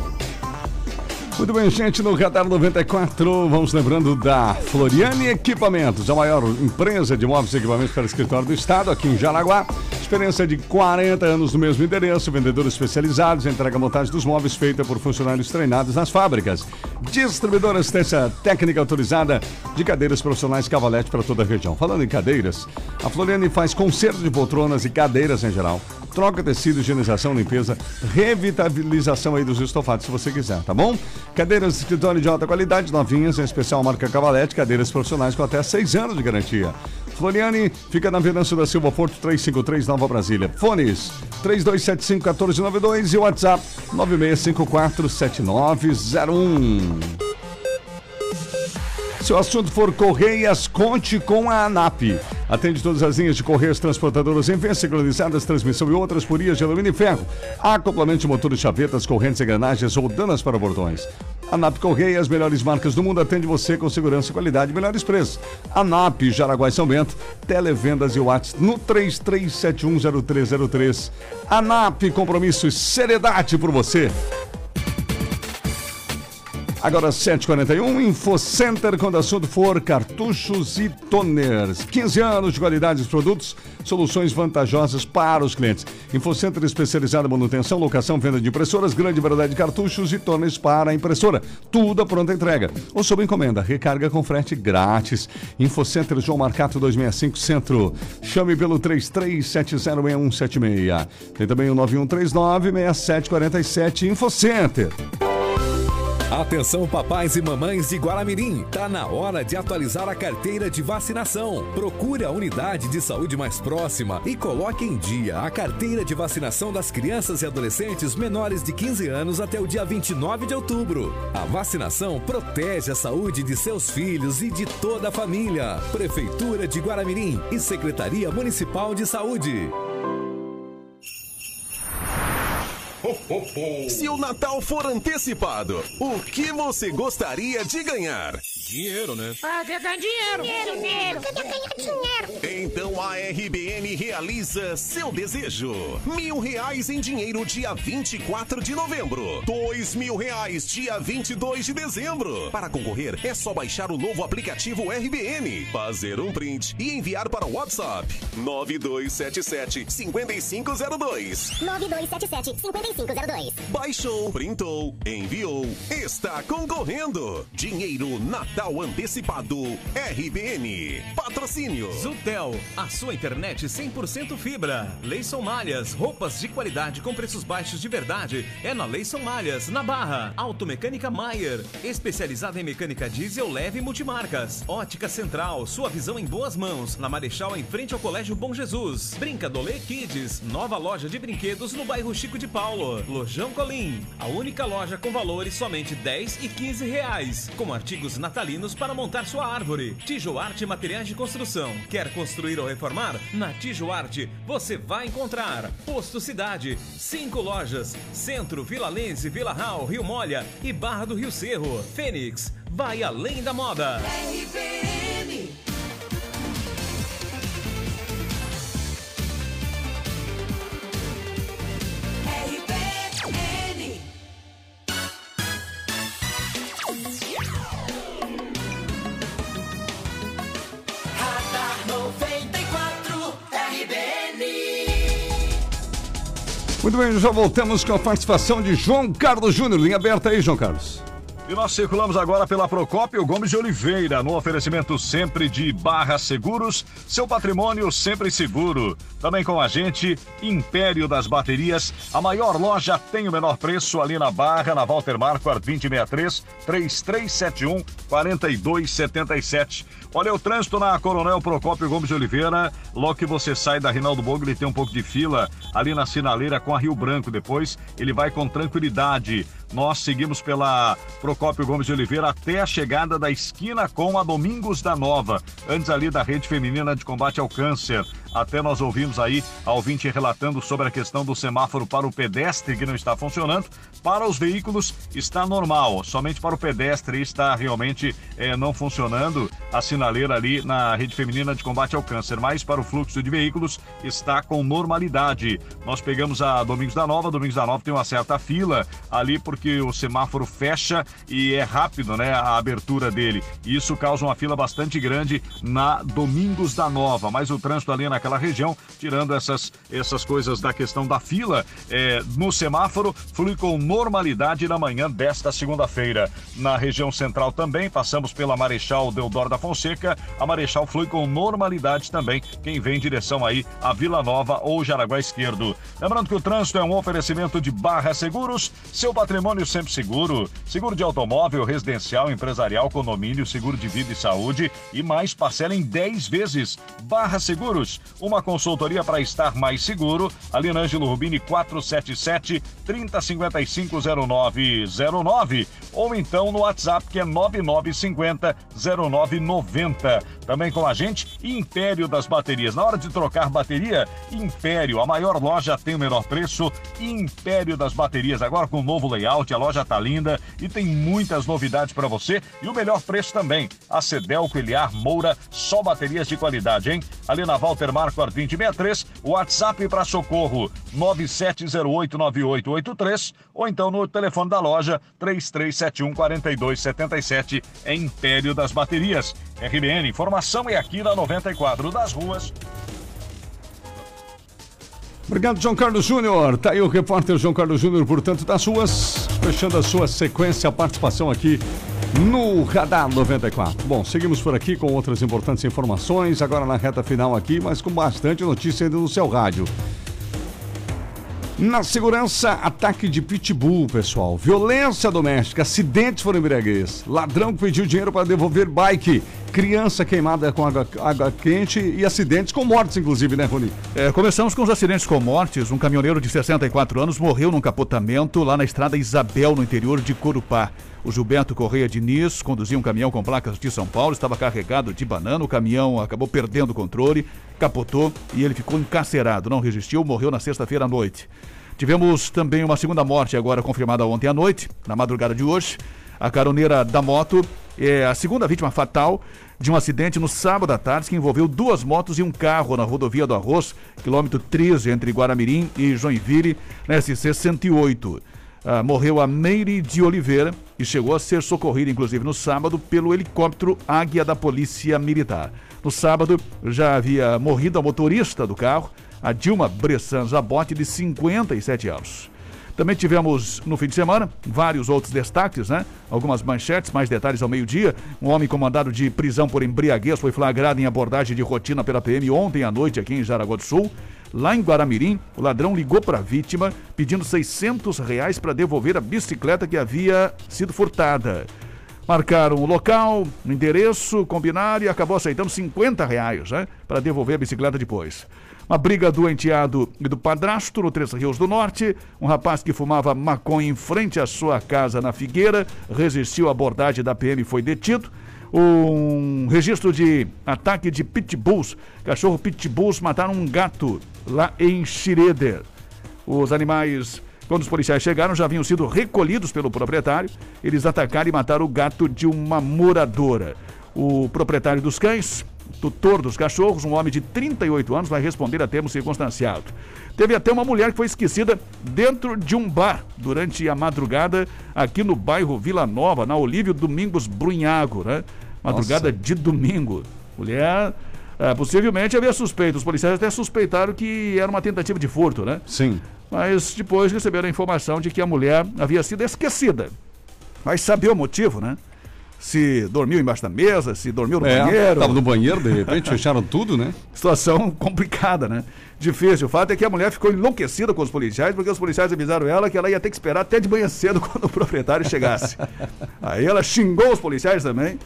Speaker 1: Muito bem, gente, no Radar 94, vamos lembrando da Floriane Equipamentos, a maior empresa de móveis e equipamentos para escritório do estado, aqui em Jaraguá. Experiência de 40 anos no mesmo endereço, vendedores especializados, entrega montagem dos móveis feita por funcionários treinados nas fábricas. Distribuidora assistência técnica autorizada de cadeiras profissionais Cavalete para toda a região. Falando em cadeiras, a Floriane faz conserto de poltronas e cadeiras em geral. Troca tecido, higienização, limpeza, revitalização aí dos estofados, se você quiser, tá bom? Cadeiras de escritório de alta qualidade, novinhas, em especial marca Cavalete, cadeiras profissionais com até 6 anos de garantia. Floriane fica na Venâncio da Silva Porto 353 Nova Brasília. Fones 3275-1492 e o WhatsApp 96547901. Se o assunto for Correias, conte com a ANAP. Atende todas as linhas de correios transportadoras em vez sincronizadas, transmissão e outras furias de alumínio e ferro. Acoplamento de motores, chavetas, correntes, engrenagens ou danas para bordões. A NAP Correia, as melhores marcas do mundo, atende você com segurança e qualidade e melhores preços. A NAP Jaraguá e São Bento, televendas e WhatsApp no 33710303. A NAP, compromisso e seriedade por você. Agora 7h41, InfoCenter, quando assunto for cartuchos e toners. 15 anos de qualidade dos produtos, soluções vantajosas para os clientes. InfoCenter especializado em manutenção, locação, venda de impressoras, grande variedade de cartuchos e toners para a impressora. Tudo a pronta entrega. Ou sob encomenda, recarga com frete grátis. InfoCenter João Marcato 265 Centro. Chame pelo 33706176. Tem também o 91396747 InfoCenter.
Speaker 17: Atenção papais e mamães de Guaramirim, tá na hora de atualizar a carteira de vacinação. Procure a unidade de saúde mais próxima e coloque em dia a carteira de vacinação das crianças e adolescentes menores de 15 anos até o dia 29 de outubro. A vacinação protege a saúde de seus filhos e de toda a família. Prefeitura de Guaramirim e Secretaria Municipal de Saúde.
Speaker 12: Se o Natal for antecipado, o que você gostaria de ganhar? Dinheiro, né?
Speaker 15: Ah, quer ganhar dinheiro. Dinheiro, dinheiro. Quer ganhar dinheiro.
Speaker 12: Então a RBN realiza seu desejo. Mil reais em dinheiro dia 24 de novembro. Dois mil reais dia 22 de dezembro. Para concorrer, é só baixar o novo aplicativo RBN, fazer um print e enviar para o WhatsApp 9277 5502.
Speaker 15: 9277 5502.
Speaker 12: Baixou, printou, enviou, está concorrendo. Dinheiro Natal Antecipado RBN. Patrocínio.
Speaker 16: Zutel, a sua internet 100% fibra. Leison Malhas, roupas de qualidade com preços baixos de verdade. É na Leison Malhas, na Barra. Automecânica Maier, especializada em mecânica diesel leve e multimarcas. Ótica Central, sua visão em boas mãos. Na Marechal, em frente ao Colégio Bom Jesus. Brincadolê Kids, nova loja de brinquedos no bairro Chico de Paulo. Lojão Colim, a única loja com valores somente 10 e 15 reais. Com artigos natalinos para montar sua árvore. Tijoarte Materiais de Construção. Quer construir ou reformar? Na Tijoarte você vai encontrar Posto Cidade, cinco lojas, Centro, Vila Lense, Vila Real, Rio Molha e Barra do Rio Cerro. Fênix, vai além da moda.
Speaker 14: RBN.
Speaker 1: Muito bem, já voltamos com a participação de João Carlos Júnior. Linha aberta aí, João Carlos.
Speaker 4: E nós circulamos agora pela Procópio Gomes de Oliveira, no oferecimento sempre de Barra Seguros, seu patrimônio sempre seguro. Também com a gente, Império das Baterias, a maior loja tem o menor preço ali na Barra, na Walter Marquardt 2063 3371 4277. Olha o trânsito na Coronel Procópio Gomes de Oliveira. Logo que você sai da Rinaldo Bogli, tem um pouco de fila ali na sinaleira com a Rio Branco. Depois ele vai com tranquilidade. Nós seguimos pela Procópio Gomes de Oliveira até a chegada da esquina com a Domingos da Nova, antes ali da Rede Feminina de Combate ao Câncer. Até nós ouvimos aí a ouvinte relatando sobre a questão do semáforo para o pedestre que não está funcionando. Para os veículos está normal, somente para o pedestre está realmente eh, não funcionando a sinaleira ali na Rede Feminina de Combate ao Câncer. Mas para o fluxo de veículos está com normalidade. Nós pegamos a Domingos da Nova, Domingos da Nova tem uma certa fila ali porque o semáforo fecha e é rápido, né, a abertura dele. Isso causa uma fila bastante grande na Domingos da Nova. Mas o trânsito ali naquela região, tirando essas, essas coisas da questão da fila, é, no semáforo, flui com normalidade na manhã desta segunda-feira. Na região central também, passamos pela Marechal Deodoro da Fonseca, a Marechal flui com normalidade também, quem vem em direção aí a Vila Nova ou Jaraguá Esquerdo. Lembrando que o trânsito é um oferecimento de Barra Seguros, seu patrimônio sempre seguro. Seguro de automóvel residencial, empresarial, condomínio, seguro de vida e saúde e mais parcela em 10 vezes. Barra Seguros, uma consultoria para estar mais seguro. Ali na Ângelo Rubini 477 3055 0909 ou então no WhatsApp que é 9950 0990. Também com a gente, Império das Baterias. Na hora de trocar bateria, Império, a maior loja tem o menor preço. Império das Baterias, agora com um novo layout, a loja tá linda e tem muitas novidades para você e o melhor preço também. A Cedelco, Eliar, Moura, só baterias de qualidade, hein? Ali na Walter Marco 2063, WhatsApp para socorro 97089883 ou então no telefone da loja 3371 4277 é Império das Baterias. RBN, informação é aqui na 94 das ruas.
Speaker 1: Obrigado, João Carlos Júnior. Tá aí o repórter João Carlos Júnior, portanto, das ruas, fechando a sua sequência, a participação aqui no Radar 94. Bom, seguimos por aqui com outras importantes informações, agora na reta final aqui, mas com bastante notícia ainda no seu rádio. Na segurança, ataque de pitbull, pessoal. Violência doméstica, acidentes foram embriaguez. Ladrão pediu dinheiro para devolver bike. Criança queimada com água, água quente e acidentes com mortes, inclusive, né, Rony?
Speaker 2: É, começamos com os acidentes com mortes. Um caminhoneiro de 64 anos morreu num capotamento lá na estrada Isabel, no interior de Corupá. O Gilberto Correia Diniz conduzia um caminhão com placas de São Paulo, estava carregado de banana. O caminhão acabou perdendo o controle, capotou e ele ficou encarcerado. Não resistiu, morreu na sexta-feira à noite. Tivemos também uma segunda morte agora confirmada ontem à noite, na madrugada de hoje. A caroneira da moto é a segunda vítima fatal de um acidente no sábado à tarde que envolveu duas motos e um carro na rodovia do Arroz, quilômetro 13, entre Guaramirim e Joinville, na SC 108. Ah, morreu a Meire de Oliveira e chegou a ser socorrida, inclusive, no sábado, pelo helicóptero Águia da Polícia Militar. No sábado, já havia morrido a motorista do carro, a Dilma Bressan Zabotti, de 57 anos. Também tivemos no fim de semana vários outros destaques, né? Algumas manchetes, mais detalhes ao meio-dia. Um homem comandado de prisão por embriaguez foi flagrado em abordagem de rotina pela PM ontem à noite aqui em Jaraguá do Sul. Lá em Guaramirim, o ladrão ligou para a vítima pedindo 600 reais para devolver a bicicleta que havia sido furtada. Marcaram o local, o endereço, combinaram e acabou aceitando 50 reais né, para devolver a bicicleta depois. Uma briga do enteado e do padrasto no Três Rios do Norte. Um rapaz que fumava maconha em frente à sua casa na Figueira resistiu à abordagem da PM e foi detido. Um registro de ataque de pitbulls. Cachorro pitbulls mataram um gato lá em Schroeder. Os animais, quando os policiais chegaram, já haviam sido recolhidos pelo proprietário. Eles atacaram e mataram o gato de uma moradora. O proprietário dos cães, tutor dos cachorros, um homem de 38 anos, vai responder a termo circunstanciado. Teve até uma mulher que foi esquecida dentro de um bar durante a madrugada aqui no bairro Vila Nova, na Olívio Domingos Brunhago, né? Madrugada de domingo. Mulher, ah, possivelmente havia suspeito. Os policiais até suspeitaram que era uma tentativa de furto, né?
Speaker 1: Sim.
Speaker 2: Mas depois receberam a informação de que a mulher havia sido esquecida. Vai saber o motivo, né? Se dormiu embaixo da mesa, se dormiu no
Speaker 1: É,
Speaker 2: banheiro.
Speaker 1: tava no banheiro, de repente, fecharam tudo, né?
Speaker 2: Situação complicada, né? Difícil. O fato é que a mulher ficou enlouquecida com os policiais, porque os policiais avisaram ela que ela ia ter que esperar até de manhã cedo quando o proprietário chegasse. Aí ela xingou os policiais também,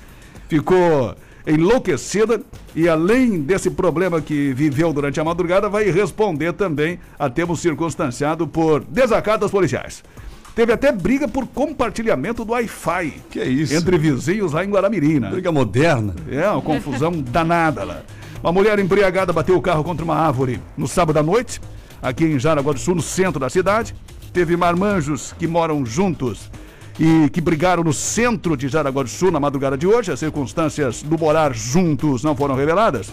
Speaker 2: ficou enlouquecida e além desse problema que viveu durante a madrugada, vai responder também a termo circunstanciado por desacato aos policiais. Teve até briga por compartilhamento do Wi-Fi.
Speaker 1: Que é isso?
Speaker 2: Entre vizinhos lá em Guaramirim, né?
Speaker 1: Briga moderna.
Speaker 2: É, uma confusão danada lá. Uma mulher embriagada bateu o carro contra uma árvore no sábado à noite, aqui em Jaraguá do Sul, no centro da cidade. Teve marmanjos que moram juntos e que brigaram no centro de Jaraguá do Sul na madrugada de hoje. As circunstâncias do morar juntos não foram reveladas.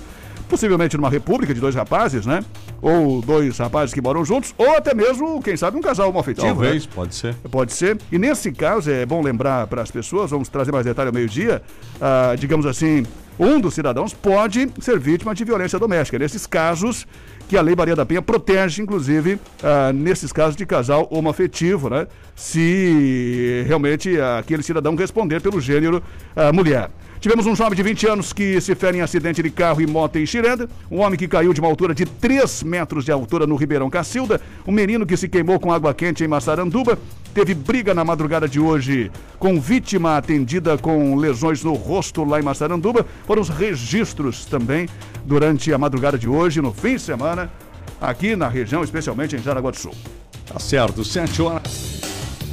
Speaker 2: Possivelmente numa república de dois rapazes, né? Ou dois rapazes que moram juntos, ou até mesmo, quem sabe, um casal homoafetivo.
Speaker 1: Talvez,
Speaker 2: né?
Speaker 1: pode ser.
Speaker 2: Pode ser. E nesse caso, é bom lembrar para as pessoas, vamos trazer mais detalhe ao meio-dia, ah, digamos assim, um dos cidadãos pode ser vítima de violência doméstica. Nesses casos, que a Lei Maria da Penha protege, inclusive, ah, nesses casos de casal homoafetivo, né? Se realmente aquele cidadão responder pelo gênero ah, mulher. Tivemos um jovem de 20 anos que se fere em acidente de carro e moto em Xiranda, um homem que caiu de uma altura de 3 metros de altura no Ribeirão Cacilda, um menino que se queimou com água quente em Massaranduba, teve briga na madrugada de hoje com vítima atendida com lesões no rosto lá em Massaranduba. Foram os registros também durante a madrugada de hoje, no fim de semana, aqui na região, especialmente em Jaraguá do Sul.
Speaker 1: Tá certo, 7 horas.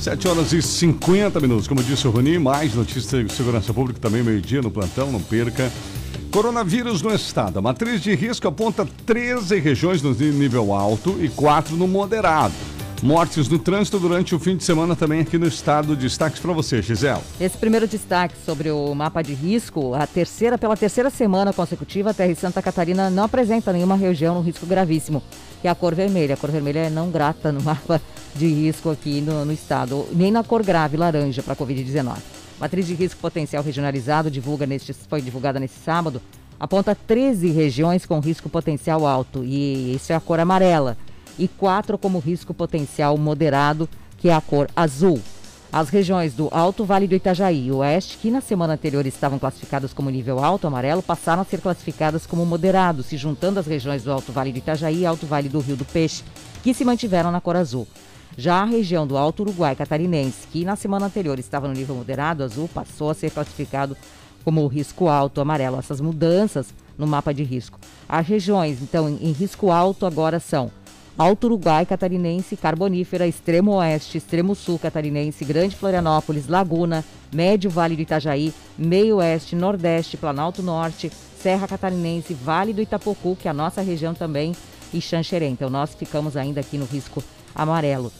Speaker 1: 7 horas e 50 minutos. Como disse o Rony, mais notícias de segurança pública também, meio-dia no plantão, não perca. Coronavírus no estado. A matriz de risco aponta 13 regiões no nível alto e 4 no moderado. Mortes no trânsito durante o fim de semana também aqui no estado. Destaques para você, Gisele.
Speaker 3: Esse primeiro destaque sobre o mapa de risco, a terceira, pela terceira semana consecutiva, a Terra e Santa Catarina não apresenta nenhuma região no risco gravíssimo, que é a cor vermelha. A cor vermelha é não grata no mapa de risco aqui no, no estado, nem na cor grave, laranja, para a Covid-19. Matriz de risco potencial regionalizado divulga neste, foi divulgada nesse sábado, aponta 13 regiões com risco potencial alto, e isso é a cor amarela e quatro como risco potencial moderado, que é a cor azul. As regiões do Alto Vale do Itajaí e Oeste, que na semana anterior estavam classificadas como nível alto amarelo, passaram a ser classificadas como moderado, se juntando as regiões do Alto Vale do Itajaí e Alto Vale do Rio do Peixe, que se mantiveram na cor azul. Já a região do Alto Uruguai Catarinense, que na semana anterior estava no nível moderado azul, passou a ser classificado como risco alto amarelo. Essas mudanças no mapa de risco. As regiões, então, em risco alto agora são Alto Uruguai Catarinense, Carbonífera, Extremo Oeste, Extremo Sul Catarinense, Grande Florianópolis, Laguna, Médio Vale do Itajaí, Meio Oeste, Nordeste, Planalto Norte, Serra Catarinense, Vale do Itapocu, que é a nossa região também, e Xanxerê. Então nós ficamos ainda aqui no risco amarelo.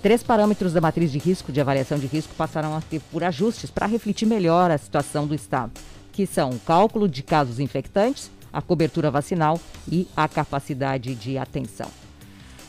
Speaker 3: Três parâmetros da matriz de risco, de avaliação de risco, passaram a ter por ajustes para refletir melhor a situação do Estado, que são o cálculo de casos infectantes, a cobertura vacinal e a capacidade de atenção.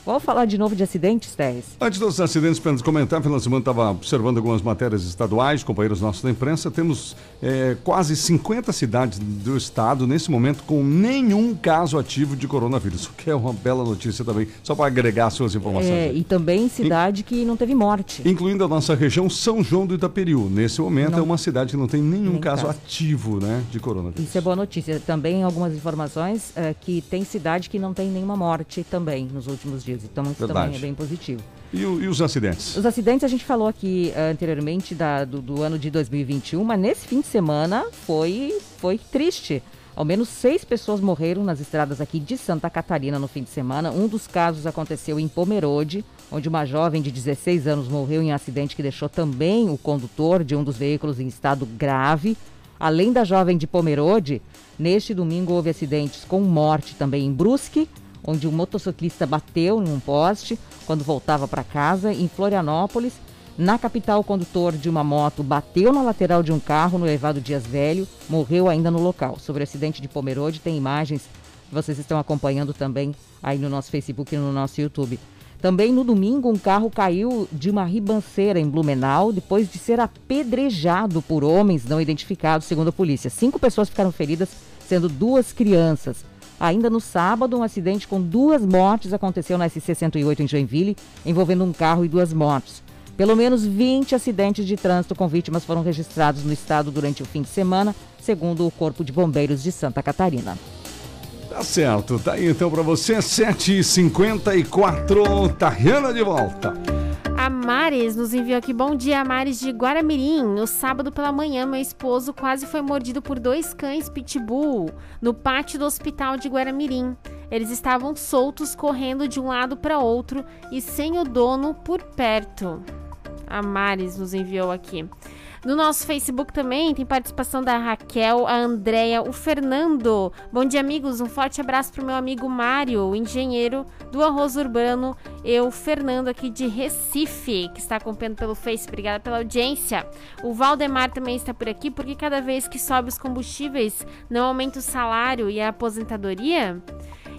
Speaker 3: Vamos falar de novo de acidentes, Teres?
Speaker 1: Antes dos acidentes, para nos comentar, final de semana estava observando algumas matérias estaduais, companheiros nossos da imprensa. Temos é, quase 50 cidades do estado nesse momento com nenhum caso ativo de coronavírus, o que é uma bela notícia também, só para agregar suas informações.
Speaker 3: É, e também cidade In... que não teve morte.
Speaker 1: Incluindo a nossa região São João do Itaperiú. Nesse momento não. é uma cidade que não tem nenhum Nem caso, caso, ativo né, de coronavírus.
Speaker 3: Isso é boa notícia. Também algumas informações é, que tem cidade que não tem nenhuma morte também nos últimos dias. Então isso Verdade. também é bem positivo.
Speaker 1: E, o, e, os acidentes?
Speaker 3: Os acidentes a gente falou aqui uh, anteriormente da, do, do, ano de 2021, mas nesse fim de semana foi, foi triste. Ao menos seis pessoas morreram nas estradas aqui de Santa Catarina no fim de semana. Um dos casos aconteceu em Pomerode, onde uma jovem de 16 anos morreu em um acidente que deixou também o condutor de um dos veículos em estado grave. Além da jovem de Pomerode, neste domingo houve acidentes com morte também em Brusque, onde um motociclista bateu em um poste quando voltava para casa. Em Florianópolis, na capital, o condutor de uma moto bateu na lateral de um carro no elevado Dias Velho, morreu ainda no local. Sobre o acidente de Pomerode, tem imagens que vocês estão acompanhando também aí no nosso Facebook e no nosso YouTube. Também no domingo, um carro caiu de uma ribanceira em Blumenau depois de ser apedrejado por homens não identificados, segundo a polícia. Cinco pessoas ficaram feridas, sendo duas crianças. Ainda no sábado, um acidente com duas mortes aconteceu na SC-108 em Joinville, envolvendo um carro e duas motos. Pelo menos 20 acidentes de trânsito com vítimas foram registrados no estado durante o fim de semana, segundo o Corpo de Bombeiros de Santa Catarina.
Speaker 1: Tá certo, tá aí então para você, 7h54, Tariana de volta.
Speaker 5: A Mares nos enviou aqui. Bom dia, Mares de Guaramirim. No sábado pela manhã, meu esposo quase foi mordido por dois cães pitbull no pátio do hospital de Guaramirim. Eles estavam soltos, correndo de um lado para outro e sem o dono por perto. A Mares nos enviou aqui. No nosso Facebook também tem participação da Raquel, a Andréia, o Fernando. Bom dia, amigos. Um forte abraço para o meu amigo Mário, engenheiro do arroz urbano. Eu, Fernando, aqui de Recife, que está acompanhando pelo Face. Obrigada pela audiência. O Valdemar também está por aqui, porque cada vez que sobe os combustíveis, não aumenta o salário e a aposentadoria?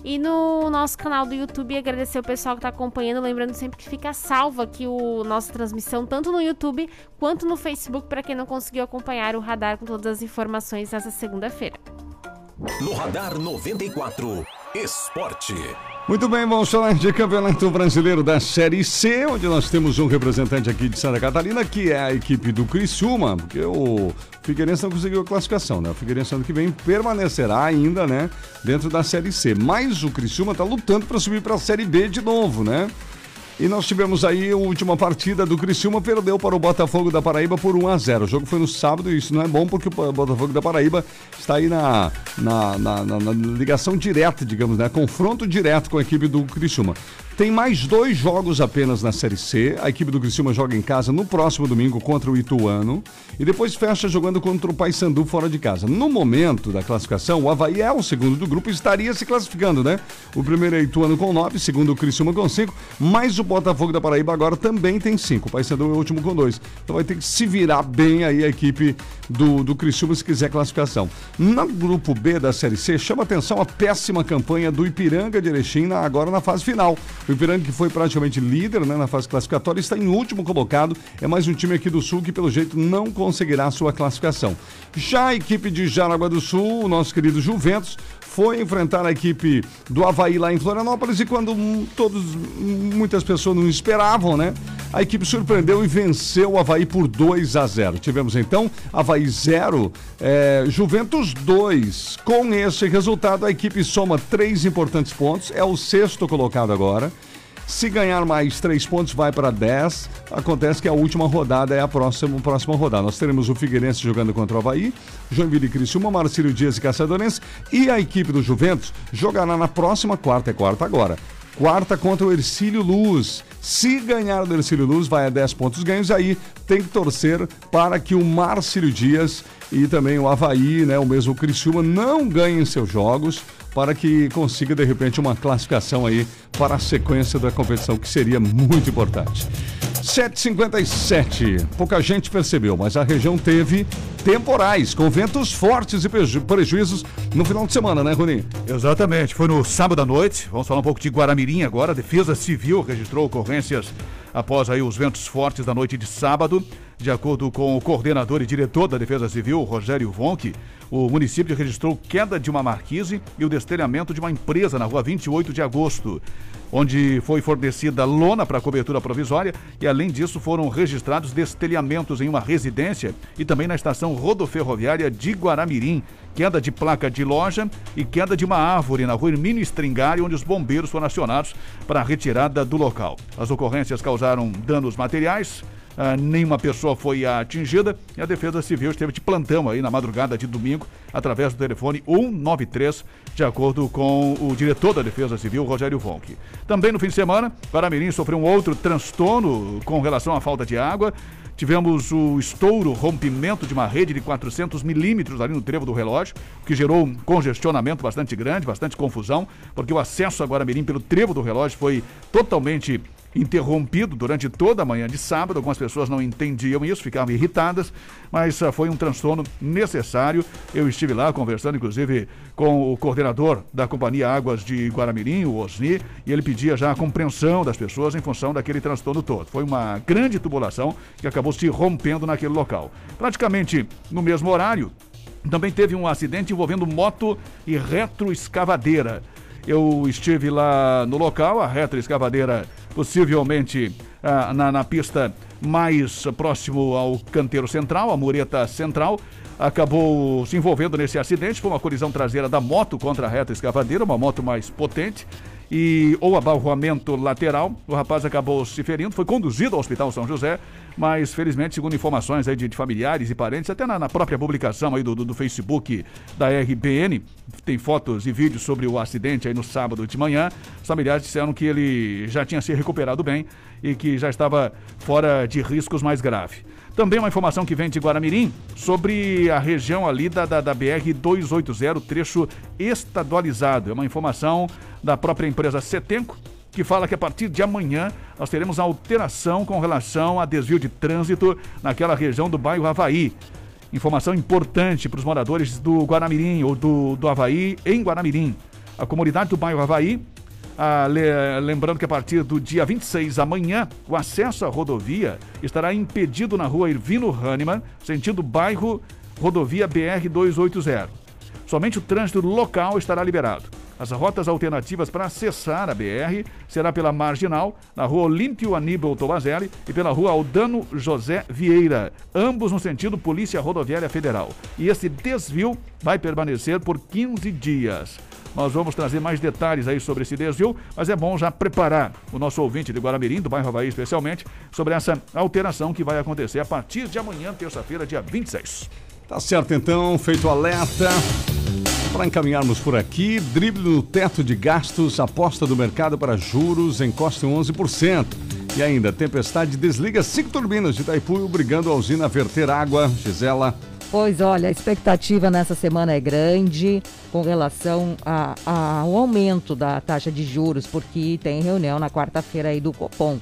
Speaker 5: E no nosso canal do YouTube, agradecer o pessoal que está acompanhando. Lembrando sempre que fica salva aqui o nossa transmissão, tanto no YouTube quanto no Facebook, para quem não conseguiu acompanhar o radar com todas as informações nessa segunda-feira.
Speaker 12: No Radar 94, Esporte.
Speaker 1: Muito bem, vamos falar de Campeonato Brasileiro da Série C, onde nós temos um representante aqui de Santa Catarina, que é a equipe do Criciúma, porque o Figueirense não conseguiu a classificação, né? O Figueirense ano que vem permanecerá ainda, né, dentro da Série C. Mas o Criciúma está lutando para subir para a Série B de novo, né? E nós tivemos aí a última partida do Criciúma, perdeu para o Botafogo da Paraíba por 1 a 0 O jogo foi no sábado e isso não é bom porque o Botafogo da Paraíba está aí na, na, na, na- ligação direta, digamos, né? Confronto direto com a equipe do Criciúma. Tem mais dois jogos apenas na Série C. A equipe do Criciúma joga em casa no próximo domingo contra o Ituano e depois fecha jogando contra o Paysandu fora de casa. No momento da classificação, o Havaí é o segundo do grupo e estaria se classificando, né? O primeiro é Ituano com 9, segundo o Criciúma com 5, mas o Botafogo da Paraíba agora também tem 5. O Paysandu é o último com 2. Então vai ter que se virar bem aí a equipe do, do Criciúma se quiser classificação. No grupo B da Série C, chama atenção a péssima campanha do Ipiranga de Erechim agora na fase final. O Ipiranga que foi praticamente líder né, na fase classificatória está em último colocado. É mais um time aqui do Sul que pelo jeito não conseguirá sua classificação. Já a equipe de Jaraguá do Sul, o nosso querido Juventus, foi enfrentar a equipe do Havaí lá em Florianópolis e quando todos, muitas pessoas não esperavam, né? A equipe surpreendeu e venceu o Havaí por 2 a 0. Tivemos então Havaí 0, é, Juventus 2. Com esse resultado, a equipe soma três importantes pontos, é o sexto colocado agora. Se ganhar mais três pontos, vai para 10. Acontece que a última rodada é a próxima, próxima rodada. Nós teremos o Figueirense jogando contra o Havaí, Joinville e Criciúma, Marcílio Dias e Caçadorense. E a equipe do Juventus jogará na próxima quarta, é quarta agora. Quarta contra o Ercílio Luz. Se ganhar do Ercílio Luz, vai a 10 pontos ganhos. Aí tem que torcer para que o Márcio Dias e também o Havaí, né, o mesmo Criciúma, não ganhem seus jogos para que consiga, de repente, uma classificação aí para a sequência da competição, que seria muito importante. 7h57. Pouca gente percebeu, mas a região teve temporais, com ventos fortes e preju- prejuízos no final de semana, né, Rony?
Speaker 2: Exatamente, foi no sábado à noite. Vamos falar um pouco de Guaramirim agora. A Defesa Civil registrou ocorrências após aí os ventos fortes da noite de sábado. De acordo com o coordenador e diretor da Defesa Civil, Rogério Vonck, o município registrou queda de uma marquise e o destelhamento de uma empresa na rua 28 de agosto, onde foi fornecida lona para cobertura provisória e, além disso, foram registrados destelhamentos em uma residência e também na estação rodoferroviária de Guaramirim, queda de placa de loja e queda de uma árvore na rua Hermínio Stringari, onde os bombeiros foram acionados para a retirada do local. As ocorrências causaram danos materiais, ah, nenhuma pessoa foi atingida e a Defesa Civil esteve de plantão aí na madrugada de domingo, através do telefone 193, de acordo com o diretor da Defesa Civil, Rogério Vonck. Também no fim de semana, Paramirim sofreu um outro transtorno com relação à falta de água. Tivemos o estouro, rompimento de uma rede de 400 milímetros ali no trevo do relógio, que gerou um congestionamento bastante grande, bastante confusão, porque o acesso a Guaramirim pelo trevo do relógio foi totalmente interrompido durante toda a manhã de sábado. Algumas pessoas não entendiam isso, ficavam irritadas, mas ah, foi um transtorno necessário. Eu estive lá conversando, inclusive, com o coordenador da Companhia Águas de Guaramirim, o Osni, e ele pedia já a compreensão das pessoas em função daquele transtorno todo. Foi uma grande tubulação que acabou se rompendo naquele local. Praticamente no mesmo horário, também teve um acidente envolvendo moto e retroescavadeira. Eu estive lá no local, a retroescavadeira possivelmente ah, na, na pista mais próximo ao canteiro central, a mureta central, acabou se envolvendo nesse acidente. Foi uma colisão traseira da moto contra a retroescavadeira, uma moto mais potente. E ou abarroamento lateral, o rapaz acabou se ferindo, foi conduzido ao Hospital São José, mas felizmente, segundo informações aí de, de familiares e parentes, até na, na própria publicação aí do, do, do Facebook da RBN, tem fotos e vídeos sobre o acidente aí no sábado de manhã. Os familiares disseram que ele já tinha se recuperado bem e que já estava fora de riscos mais graves. Também uma informação que vem de Guaramirim sobre a região ali da, da, da BR-280, trecho estadualizado. É uma informação da própria empresa Setenco, que fala que a partir de amanhã nós teremos alteração com relação a desvio de trânsito naquela região do bairro Havaí. Informação importante para os moradores do Guaramirim ou do, do Havaí em Guaramirim. A comunidade do bairro Havaí ah, le- lembrando que a partir do dia 26, amanhã, o acesso à rodovia estará impedido na rua Irvino Hahnemann, sentido bairro rodovia BR-280. Somente o trânsito local estará liberado. As rotas alternativas para acessar a BR será pela Marginal, na rua Olímpio Aníbal Tomazelli e pela rua Aldano José Vieira, ambos no sentido Polícia Rodoviária Federal. E esse desvio vai permanecer por 15 dias. Nós vamos trazer mais detalhes aí sobre esse desvio, mas é bom já preparar o nosso ouvinte de Guaramirim, do bairro Havaí especialmente, sobre essa alteração que vai acontecer a partir de amanhã, terça-feira, dia 26.
Speaker 1: Tá certo então, feito o alerta. Para encaminharmos por aqui, drible no teto de gastos, aposta do mercado para juros encosta em 11%. E ainda, tempestade desliga cinco turbinas de Itaipu, obrigando a usina a verter água. Gisela.
Speaker 3: Pois olha, a expectativa nessa semana é grande com relação a- a- ao aumento da taxa de juros, porque tem reunião na quarta-feira aí do Copom.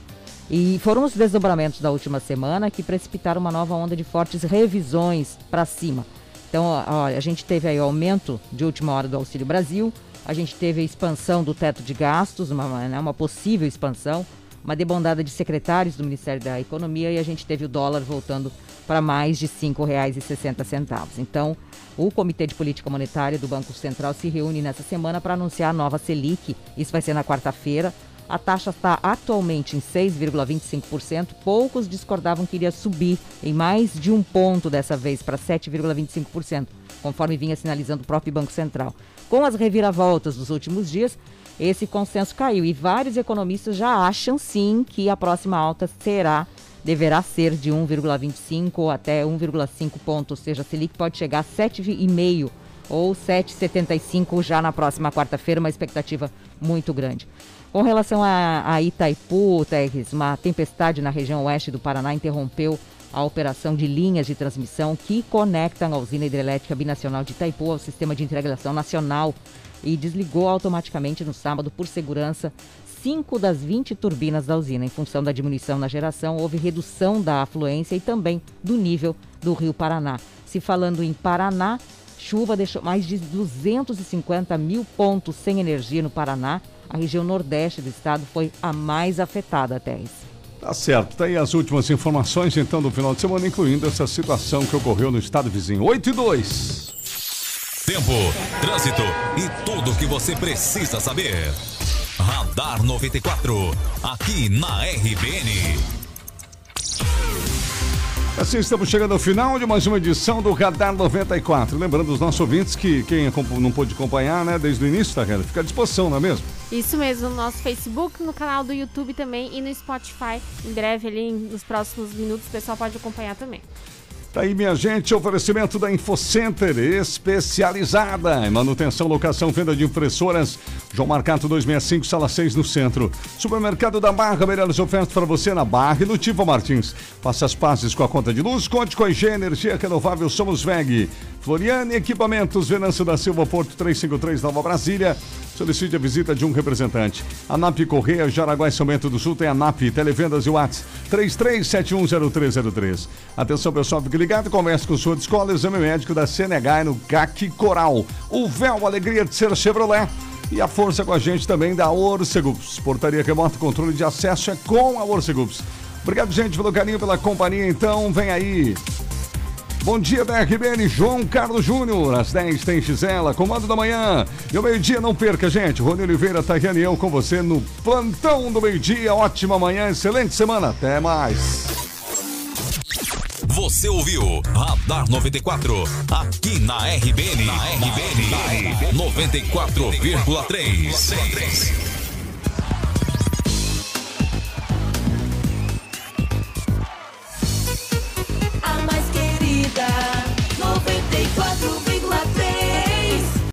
Speaker 3: E foram os desdobramentos da última semana que precipitaram uma nova onda de fortes revisões para cima. Então, olha, a gente teve aí o aumento de última hora do Auxílio Brasil, a gente teve a expansão do teto de gastos, uma, né, uma possível expansão, uma debandada de secretários do Ministério da Economia e a gente teve o dólar voltando para mais de R$ 5,60. Então, o Comitê de Política Monetária do Banco Central se reúne nessa semana para anunciar a nova Selic. Isso vai ser na quarta-feira. A taxa está atualmente em 6,25%. Poucos discordavam que iria subir em mais de um ponto dessa vez para 7,25%, conforme vinha sinalizando o próprio Banco Central. Com as reviravoltas dos últimos dias, esse consenso caiu e vários economistas já acham sim que a próxima alta será deverá ser de 1,25 até 1,5 ponto, ou seja, a Selic pode chegar a 7,5 ou 7,75 já na próxima quarta-feira, uma expectativa muito grande. Com relação a, a Itaipu, Teres, uma tempestade na região oeste do Paraná interrompeu a operação de linhas de transmissão que conectam a usina hidrelétrica binacional de Itaipu ao sistema de integração nacional e desligou automaticamente no sábado por segurança cinco das 20 turbinas da usina. Em função da diminuição na geração, houve redução da afluência e também do nível do rio Paraná. Se falando em Paraná, chuva deixou mais de 250 mil pontos sem energia no Paraná. A região nordeste do estado foi a mais afetada, Teres.
Speaker 1: Tá certo, tá aí as últimas informações então do final de semana, incluindo essa situação que ocorreu no estado vizinho. 8 e 2.
Speaker 6: Tempo, trânsito e tudo o que você precisa saber. Radar 94, aqui na RBN.
Speaker 1: Assim estamos chegando ao final de mais uma edição do Radar 94. Lembrando os nossos ouvintes que quem não pôde acompanhar, né, desde o início, tá, Fica à disposição, não é mesmo?
Speaker 5: Isso mesmo, no nosso Facebook, no canal do YouTube também e no Spotify. Em breve, ali nos próximos minutos, o pessoal pode acompanhar também.
Speaker 1: Tá aí, minha gente, oferecimento da InfoCenter, especializada em manutenção, locação, venda de impressoras. João Marcato 265, sala 6 no centro. Supermercado da Barra, melhores ofertas para você na Barra e no Tivo Martins. Faça as pazes com a conta de luz, conte com a IG Energia Renovável Somos VEG. Floriane Equipamentos, Venâncio da Silva, Porto 353, Nova Brasília. Solicite a visita de um representante. ANAP Correia, Jaraguá e São Bento do Sul tem ANAP, Televendas e Whats 33710303. Atenção pessoal, fique ligado, converse com sua escola, exame médico da CNH no CAC Coral. O véu, alegria de ser Chevrolet. E a força com a gente também da Orcegups. Portaria remota, controle de acesso é com a Orcegups. Obrigado, gente, pelo carinho, pela companhia. Então, vem aí. Bom dia da RBN, João Carlos Júnior. Às 10 tem Gisela, comando da manhã. E ao meio-dia, não perca, gente. Rony Oliveira, Tariane e eu com você no plantão do meio-dia. Ótima manhã, excelente semana. Até mais.
Speaker 6: Você ouviu Radar 94, aqui na RBN. Na RBN, 94,3. yeah.